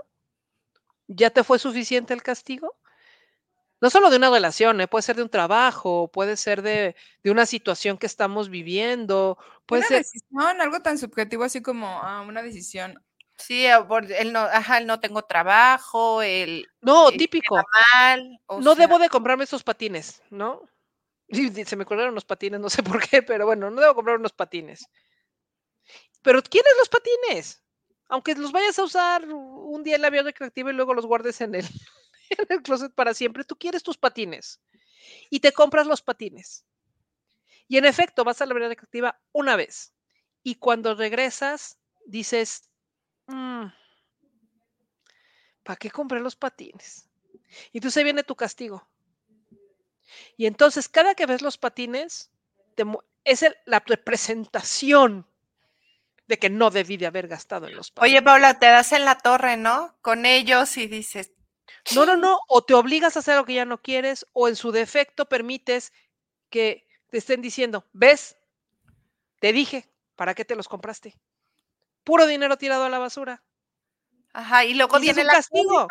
¿Ya te fue suficiente el castigo? No solo de una relación, ¿eh? puede ser de un trabajo, puede ser de, una situación que estamos viviendo, puede una ser... decisión, algo tan subjetivo así como ah, una decisión. Sí, él no, ajá, no tengo trabajo, el... No, típico. no debo de comprarme esos patines, ¿no? (laughs) se me acordaron los patines, no sé por qué, pero bueno, no debo comprar unos patines. Pero ¿quiénes los patines? Aunque los vayas a usar un día en la vía recreativa y luego los guardes en el, (laughs) en el closet para siempre, tú quieres tus patines y te compras los patines. Y en efecto, vas a la vía recreativa una vez. Y cuando regresas, dices, mm, ¿para qué compré los patines? Y entonces ahí viene tu castigo. Y entonces, cada que ves los patines, es la representación de que no debí de haber gastado en los patines. Oye, Paula, te das en la torre, ¿no? Con ellos y dices. No, no, no, o te obligas a hacer lo que ya no quieres, o en su defecto permites que te estén diciendo, ¿ves? Te dije, ¿para qué te los compraste? Puro dinero tirado a la basura. Ajá, y luego viene la castigo.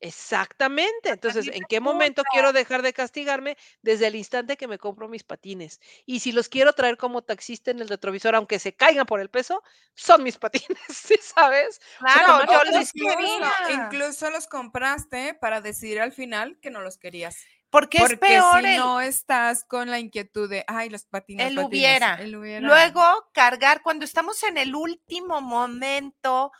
Exactamente. Entonces, ¿en qué momento quiero dejar de castigarme? Desde el instante que me compro mis patines. Y si los quiero traer como taxista en el retrovisor, aunque se caigan por el peso, son mis (laughs) patines, ¿sí sabes? Claro, yo los quería. Incluso los compraste para decidir al final que no los querías. Porque, es peor. Si no estás con la inquietud de, ay, los patines. El, Hubiera. el hubiera. Luego, cargar, cuando estamos en el último momento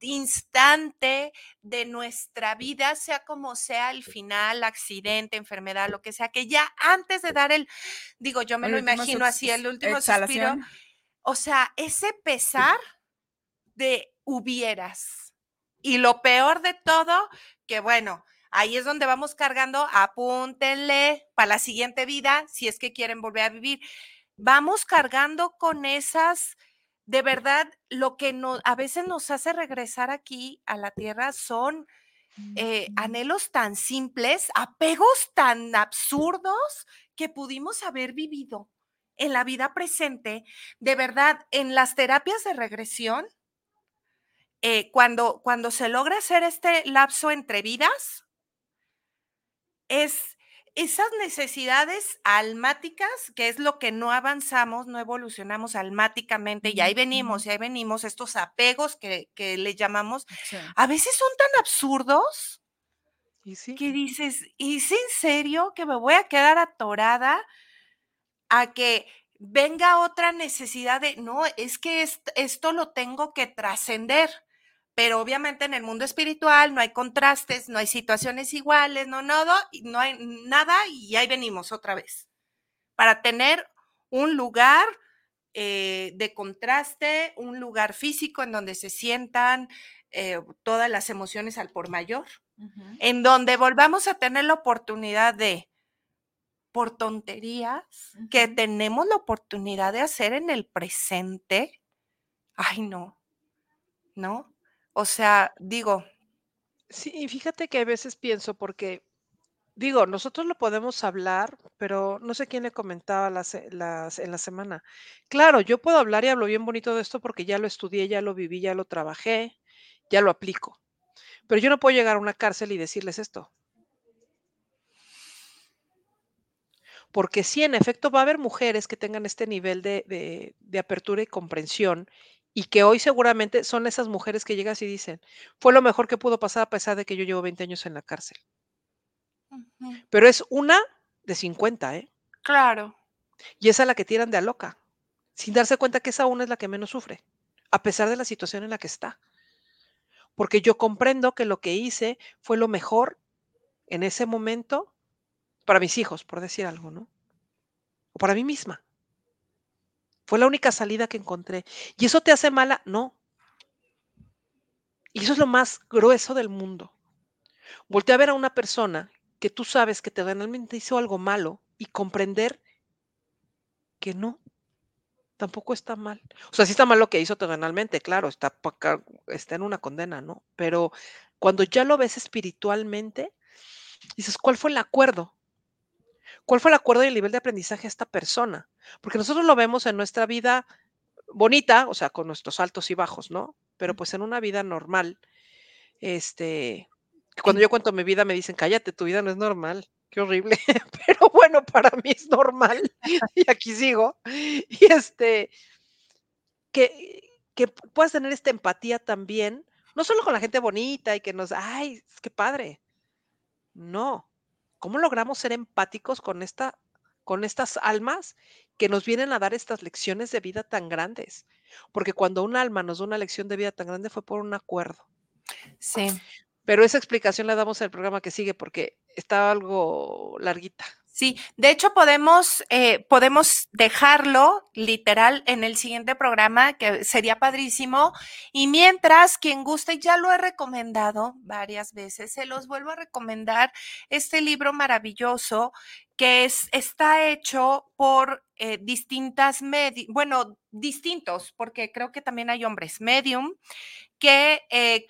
instante de nuestra vida, sea como sea el final, accidente, enfermedad, lo que sea, que ya antes de dar el, digo, yo me lo imagino así, el último suspiro, o sea, ese pesar de hubieras. Y lo peor de todo, que bueno, ahí es donde vamos cargando, apúntenle para la siguiente vida, si es que quieren volver a vivir. Vamos cargando con esas de verdad, lo que a veces nos hace regresar aquí a la tierra son eh, anhelos tan simples, apegos tan absurdos que pudimos haber vivido en la vida presente. De verdad, en las terapias de regresión, eh, cuando, cuando se logra hacer este lapso entre vidas, es esas necesidades almáticas, que es lo que no avanzamos, no evolucionamos almáticamente, y ahí venimos, y ahí venimos, estos apegos que, le llamamos, a veces son tan absurdos que dices, ¿es en serio que me voy a quedar atorada a que venga otra necesidad de, no, es que esto lo tengo que trascender? Pero obviamente en el mundo espiritual no hay contrastes, no hay situaciones iguales, no nada, no hay nada y ahí venimos otra vez. Para tener un lugar eh, de contraste, un lugar físico en donde se sientan eh, todas las emociones al por mayor, en donde volvamos a tener la oportunidad de, por tonterías, que tenemos la oportunidad de hacer en el presente. Ay, no, ¿no? O sea, digo. Sí, fíjate que a veces pienso porque digo, nosotros lo podemos hablar, pero no sé quién le comentaba las, en la semana. Claro, yo puedo hablar y hablo bien bonito de esto porque ya lo estudié, ya lo viví, ya lo trabajé, ya lo aplico. Pero yo no puedo llegar a una cárcel y decirles esto. Porque sí, en efecto, va a haber mujeres que tengan este nivel de, de apertura y comprensión y que hoy seguramente son esas mujeres que llegas y dicen, fue lo mejor que pudo pasar a pesar de que yo llevo 20 años en la cárcel. Pero es una de 50, ¿eh? Claro. Y esa es la que tiran de a loca, sin darse cuenta que esa una es la que menos sufre, a pesar de la situación en la que está. Porque yo comprendo que lo que hice fue lo mejor en ese momento para mis hijos, por decir algo, ¿no? O para mí misma. Fue la única salida que encontré. ¿Y eso te hace mala? No. Y eso es lo más grueso del mundo. Voltea a ver a una persona que tú sabes que te realmente hizo algo malo y comprender que no, tampoco está mal. O sea, sí está mal lo que hizo terrenalmente, claro, está, está en una condena, ¿no? Pero cuando ya lo ves espiritualmente, dices, ¿cuál fue el acuerdo? ¿Cuál fue el acuerdo y el nivel de aprendizaje de esta persona? Porque nosotros lo vemos en nuestra vida bonita, o sea, con nuestros altos y bajos, ¿no? Pero pues en una vida normal, este, cuando yo cuento mi vida me dicen, cállate, tu vida no es normal. Qué horrible. (laughs) Pero bueno, para mí es normal. Y aquí sigo. Y este, que, que puedas tener esta empatía también, no solo con la gente bonita y que nos, ay, qué padre. No, ¿Cómo logramos ser empáticos con, esta, con estas almas que nos vienen a dar estas lecciones de vida tan grandes? Porque cuando un alma nos da una lección de vida tan grande fue por un acuerdo. Sí. Pero esa explicación la damos en el programa que sigue porque está algo larguita. Sí, de hecho podemos, eh, podemos dejarlo literal en el siguiente programa, que sería padrísimo. Y mientras, quien guste, ya lo he recomendado varias veces, se los vuelvo a recomendar este libro maravilloso que es, está hecho por eh, distintas bueno, distintos, porque creo que también hay hombres medium, que eh,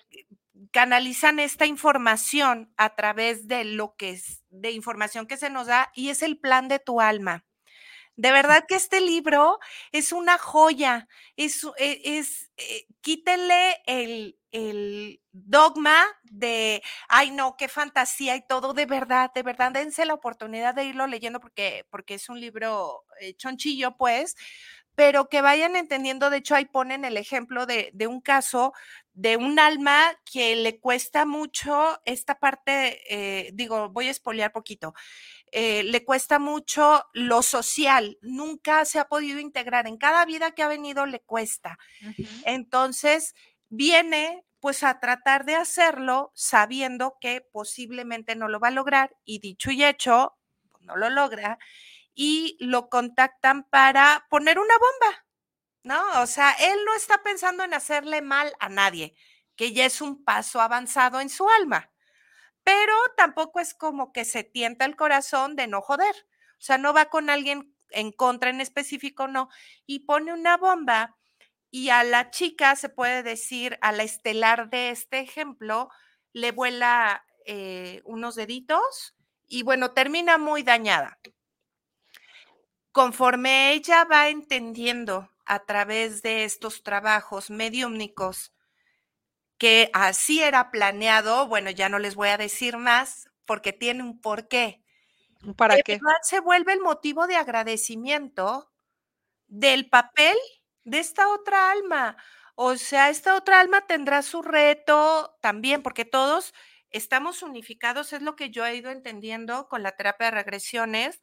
canalizan esta información a través de lo que es, de información que se nos da y es el plan de tu alma. De verdad que este libro es una joya, es, e, es, eh, quítenle el, el, dogma de, ay no, qué fantasía y todo, de verdad, de verdad, dense la oportunidad de irlo leyendo porque, porque es un libro eh, chonchillo, pues, pero que vayan entendiendo, de hecho ahí ponen el ejemplo de, de un caso de un alma que le cuesta mucho esta parte, eh, digo, voy a espolear poquito, eh, le cuesta mucho lo social, nunca se ha podido integrar, en cada vida que ha venido le cuesta. Entonces, viene pues a tratar de hacerlo sabiendo que posiblemente no lo va a lograr y dicho y hecho, no lo logra y lo contactan para poner una bomba ¿no? O sea, él no está pensando en hacerle mal a nadie, que ya es un paso avanzado en su alma, pero tampoco es como que se tienta el corazón de no joder, o sea, no va con alguien en contra en específico, no, y pone una bomba y a la chica, se puede decir, a la estelar de este ejemplo, le vuela eh, unos deditos y bueno, termina muy dañada. Conforme ella va entendiendo a través de estos trabajos mediúmnicos, que así era planeado, bueno, ya no les voy a decir más porque tiene un porqué. ¿Para qué? Se vuelve el motivo de agradecimiento del papel de esta otra alma. O sea, esta otra alma tendrá su reto también, porque todos estamos unificados, es lo que yo he ido entendiendo con la terapia de regresiones,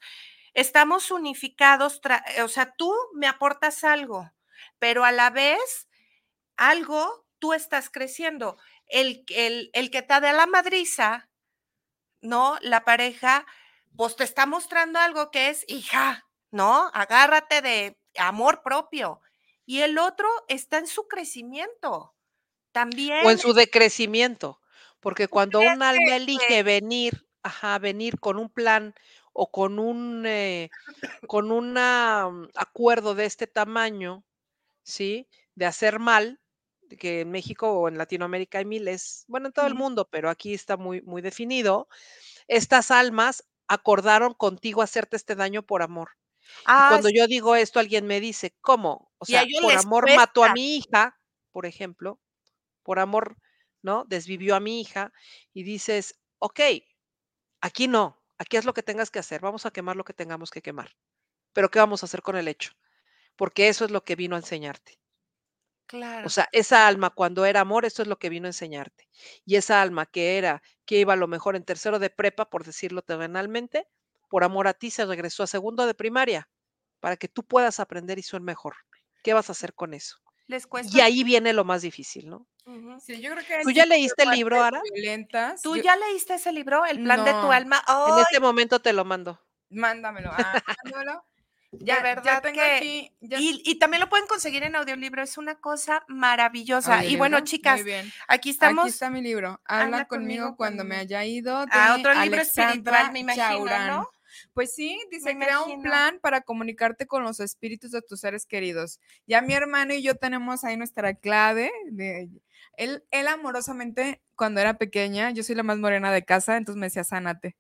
estamos unificados, o sea, tú me aportas algo, pero a la vez, algo, tú estás creciendo. El, el, el que te da la madriza, ¿no? La pareja, pues te está mostrando algo que es, hija, ¿no? Agárrate de amor propio. Y el otro está en su crecimiento. También. O en su decrecimiento. Porque cuando un alma elige venir, ajá, venir con un plan o con un, eh, con un mm, acuerdo de este tamaño, ¿sí? De hacer mal, que en México o en Latinoamérica hay miles, bueno, en todo el mundo, pero aquí está muy, muy definido. estas almas acordaron contigo hacerte este daño por amor. Ah, cuando yo digo esto, alguien me dice, ¿cómo? O sea, por amor mató a mi hija, por ejemplo, por amor, ¿no? Desvivió a mi hija y dices, ok, aquí no, aquí es lo que tengas que hacer, vamos a quemar lo que tengamos que quemar. Pero ¿qué vamos a hacer con el hecho? Porque eso es lo que vino a enseñarte. Claro. O sea, esa alma cuando era amor, eso es lo que vino a enseñarte. Y esa alma que era, que iba a lo mejor en tercero de prepa, por decirlo terrenalmente, por amor a ti se regresó a segundo de primaria, para que tú puedas aprender y ser mejor. ¿Qué vas a hacer con eso? Les Y ahí viene lo más difícil, ¿no? Sí, yo creo que ¿Tú ya leíste el libro, Ara? ¿Tú ya leíste ese libro, El plan de tu alma? En este momento te lo mando. Mándamelo. Ah, mándamelo. (laughs) Ya, verdad tengo aquí, Y, también lo pueden conseguir en audiolibro, es una cosa maravillosa. Y bueno, chicas, aquí estamos. Aquí está mi libro. Habla, conmigo, cuando me haya ido. A ah, otro libro espiritual, me imagino, ¿no? Pues sí, dice, crea un plan para comunicarte con los espíritus de tus seres queridos. Ya mi hermano y yo tenemos ahí nuestra clave. De, él, él amorosamente, cuando era pequeña, yo soy la más morena de casa, entonces me decía, sánate.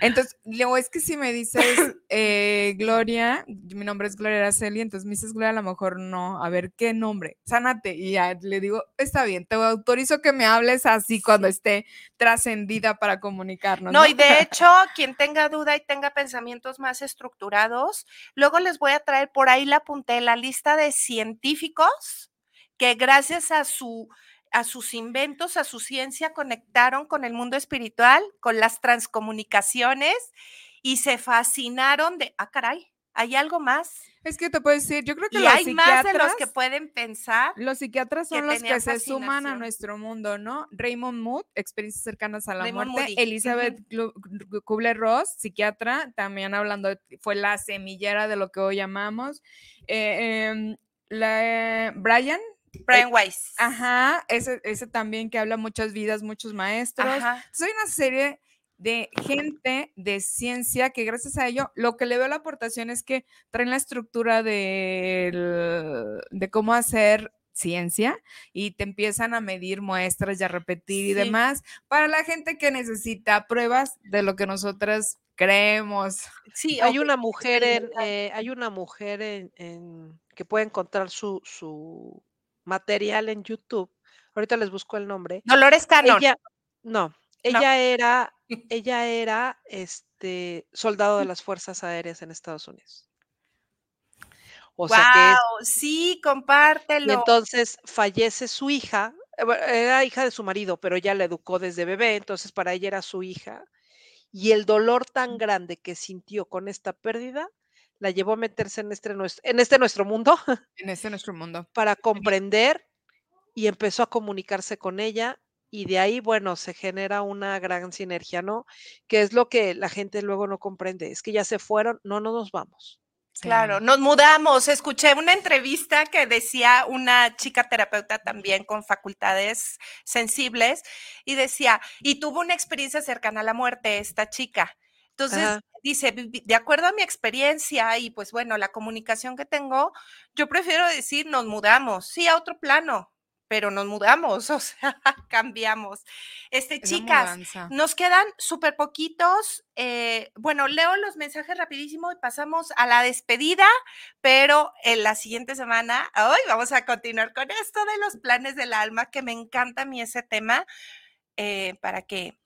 Entonces, luego es que si me dices (laughs) eh, Gloria, mi nombre es Gloria Araceli, entonces me dices Gloria, a lo mejor no, a ver qué nombre, sánate. Y ya le digo, está bien, te autorizo que me hables así cuando esté trascendida para comunicarnos. No, y de hecho, quien tenga duda y tenga pensamientos más estructurados, luego les voy a traer por ahí la apunté, la lista de científicos que gracias a su a sus inventos, a su ciencia, conectaron con el mundo espiritual, con las transcomunicaciones y se fascinaron de, ah, caray, hay algo más. Es que te puedo decir, yo creo que y hay más de los que pueden pensar. Los psiquiatras son los que se suman a nuestro mundo, ¿no? Raymond Mood, experiencias cercanas a la muerte. Elizabeth Kubler-Ross, psiquiatra, también hablando, fue la semillera de lo que hoy llamamos. Eh, em, la, Brian, Brian eh, Weiss. Ajá, ese, ese también que habla muchas vidas, muchos maestros. Soy una serie de gente de ciencia que gracias a ello, lo que le veo la aportación es que traen la estructura de, de cómo hacer ciencia y te empiezan a medir muestras y a repetir y demás para la gente que necesita pruebas de lo que nosotras creemos. Sí, hay una mujer en, eh, hay una mujer en, que puede encontrar su, su material en YouTube. Ahorita les busco el nombre. Dolores Cannon. Ella, no, ella era, (laughs) ella era este soldado de las Fuerzas Aéreas en Estados Unidos. O sea que sí, compártelo. Y entonces fallece su hija, eh, era hija de su marido, pero ella la educó desde bebé, entonces para ella era su hija. Y el dolor tan grande que sintió con esta pérdida la llevó a meterse en este, en este nuestro mundo. (laughs) En este nuestro mundo. Para comprender y empezó a comunicarse con ella y de ahí, bueno, se genera una gran sinergia, ¿no? Que es lo que la gente luego no comprende, es que ya se fueron, no, no nos vamos. Claro, nos mudamos. Escuché una entrevista que decía una chica terapeuta también con facultades sensibles y decía, y tuvo una experiencia cercana a la muerte esta chica. Entonces, dice, de acuerdo a mi experiencia y pues bueno, la comunicación que tengo, yo prefiero decir, nos mudamos, sí, a otro plano, pero nos mudamos, (laughs) o sea, cambiamos. Este, chicas, nos quedan súper poquitos. Eh, bueno, leo los mensajes rapidísimo y pasamos a la despedida, pero en la siguiente semana, hoy vamos a continuar con esto de los planes del alma, que me encanta a mí ese tema, eh, para que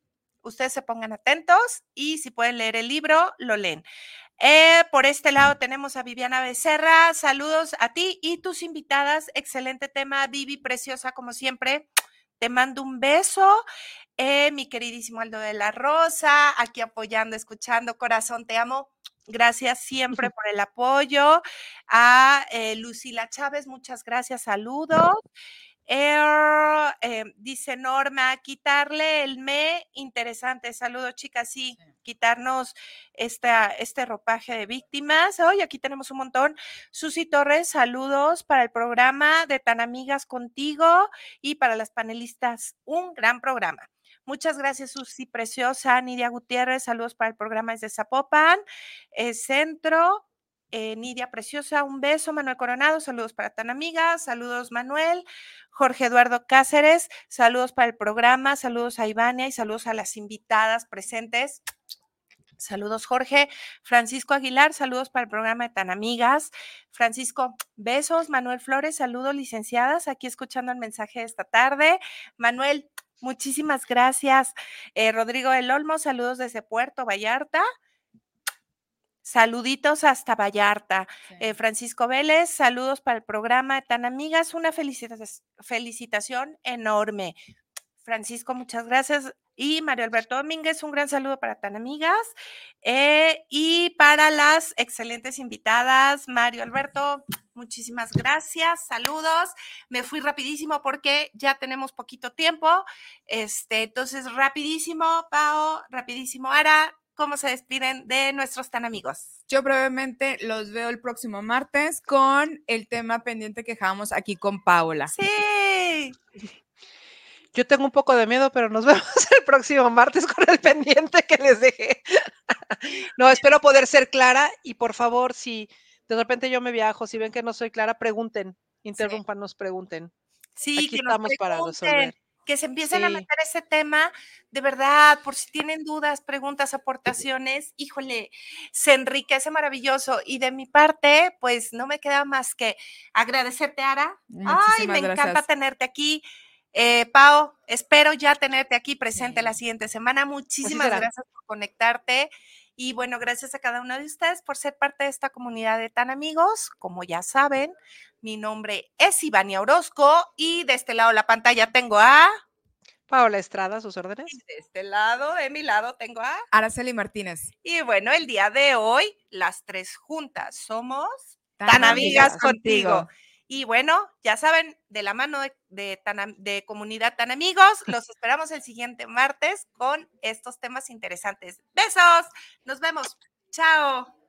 ustedes se pongan atentos y si pueden leer el libro, lo leen. Eh, por este lado tenemos a Viviana Becerra. Saludos a ti y tus invitadas. Excelente tema, Vivi, preciosa como siempre. Te mando un beso. Eh, mi queridísimo Aldo de la Rosa, aquí apoyando, escuchando. Corazón, te amo. Gracias siempre (laughs) por el apoyo. A eh, Lucila Chávez, muchas gracias. Saludos. Eh, dice Norma, quitarle el me, interesante. Saludos, chicas. Sí, quitarnos esta, este ropaje de víctimas. Hoy aquí tenemos un montón. Susi Torres, saludos para el programa de Tan Amigas Contigo y para las panelistas. Un gran programa. Muchas gracias, Susi Preciosa. Nidia Gutiérrez, saludos para el programa desde Zapopan. Eh, centro, eh, Nidia Preciosa, un beso. Manuel Coronado, saludos para tan amiga. Saludos, Manuel. Jorge Eduardo Cáceres, saludos para el programa. Saludos a Ivania y saludos a las invitadas presentes. Saludos, Jorge. Francisco Aguilar, saludos para el programa de Tan Amigas. Francisco, besos. Manuel Flores, saludos, licenciadas. Aquí escuchando el mensaje de esta tarde. Manuel, muchísimas gracias. Eh, Rodrigo del Olmo, saludos desde Puerto Vallarta. Saluditos hasta Vallarta. Eh, Francisco Vélez, saludos para el programa Tan Amigas. Una felicitación enorme. Francisco, muchas gracias. Y Mario Alberto Domínguez, un gran saludo para tan amigas. Eh, y para las excelentes invitadas, Mario Alberto, muchísimas gracias, saludos. Me fui rapidísimo porque ya tenemos poquito tiempo. Este, entonces, rapidísimo, Pao, rapidísimo, Ara. ¿Cómo se despiden de nuestros tan amigos? Yo brevemente los veo el próximo martes con el tema pendiente que dejamos aquí con Paola. Sí. (laughs) Yo tengo un poco de miedo, pero nos (laughs) vemos el próximo martes con el pendiente que les dejé. (laughs) no, espero poder ser clara y por favor, si de repente yo me viajo, si ven que no soy clara, pregunten, interrúmpanos, pregunten. Sí, Aquí que estamos para resolver. Que se empiecen a meter ese tema, de verdad, por si tienen dudas, preguntas, aportaciones, híjole, se enriquece maravilloso. Y de mi parte, pues no me queda más que agradecerte, Ara. Ay, me encanta tenerte aquí. Eh, Pau, espero ya tenerte aquí presente la siguiente semana. Muchísimas gracias por conectarte. Y bueno, gracias a cada uno de ustedes por ser parte de esta comunidad de tan amigos. Como ya saben, mi nombre es Ivania Orozco y de este lado de la pantalla tengo a Paola Estrada, sus órdenes. de este lado, de mi lado, tengo a Araceli Martínez. Y bueno, el día de hoy, las tres juntas somos tan, amigas, contigo. Y bueno, ya saben, de la mano de, de, comunidad tan amigos, (laughs) los esperamos el siguiente martes con estos temas interesantes. Besos, nos vemos. Chao.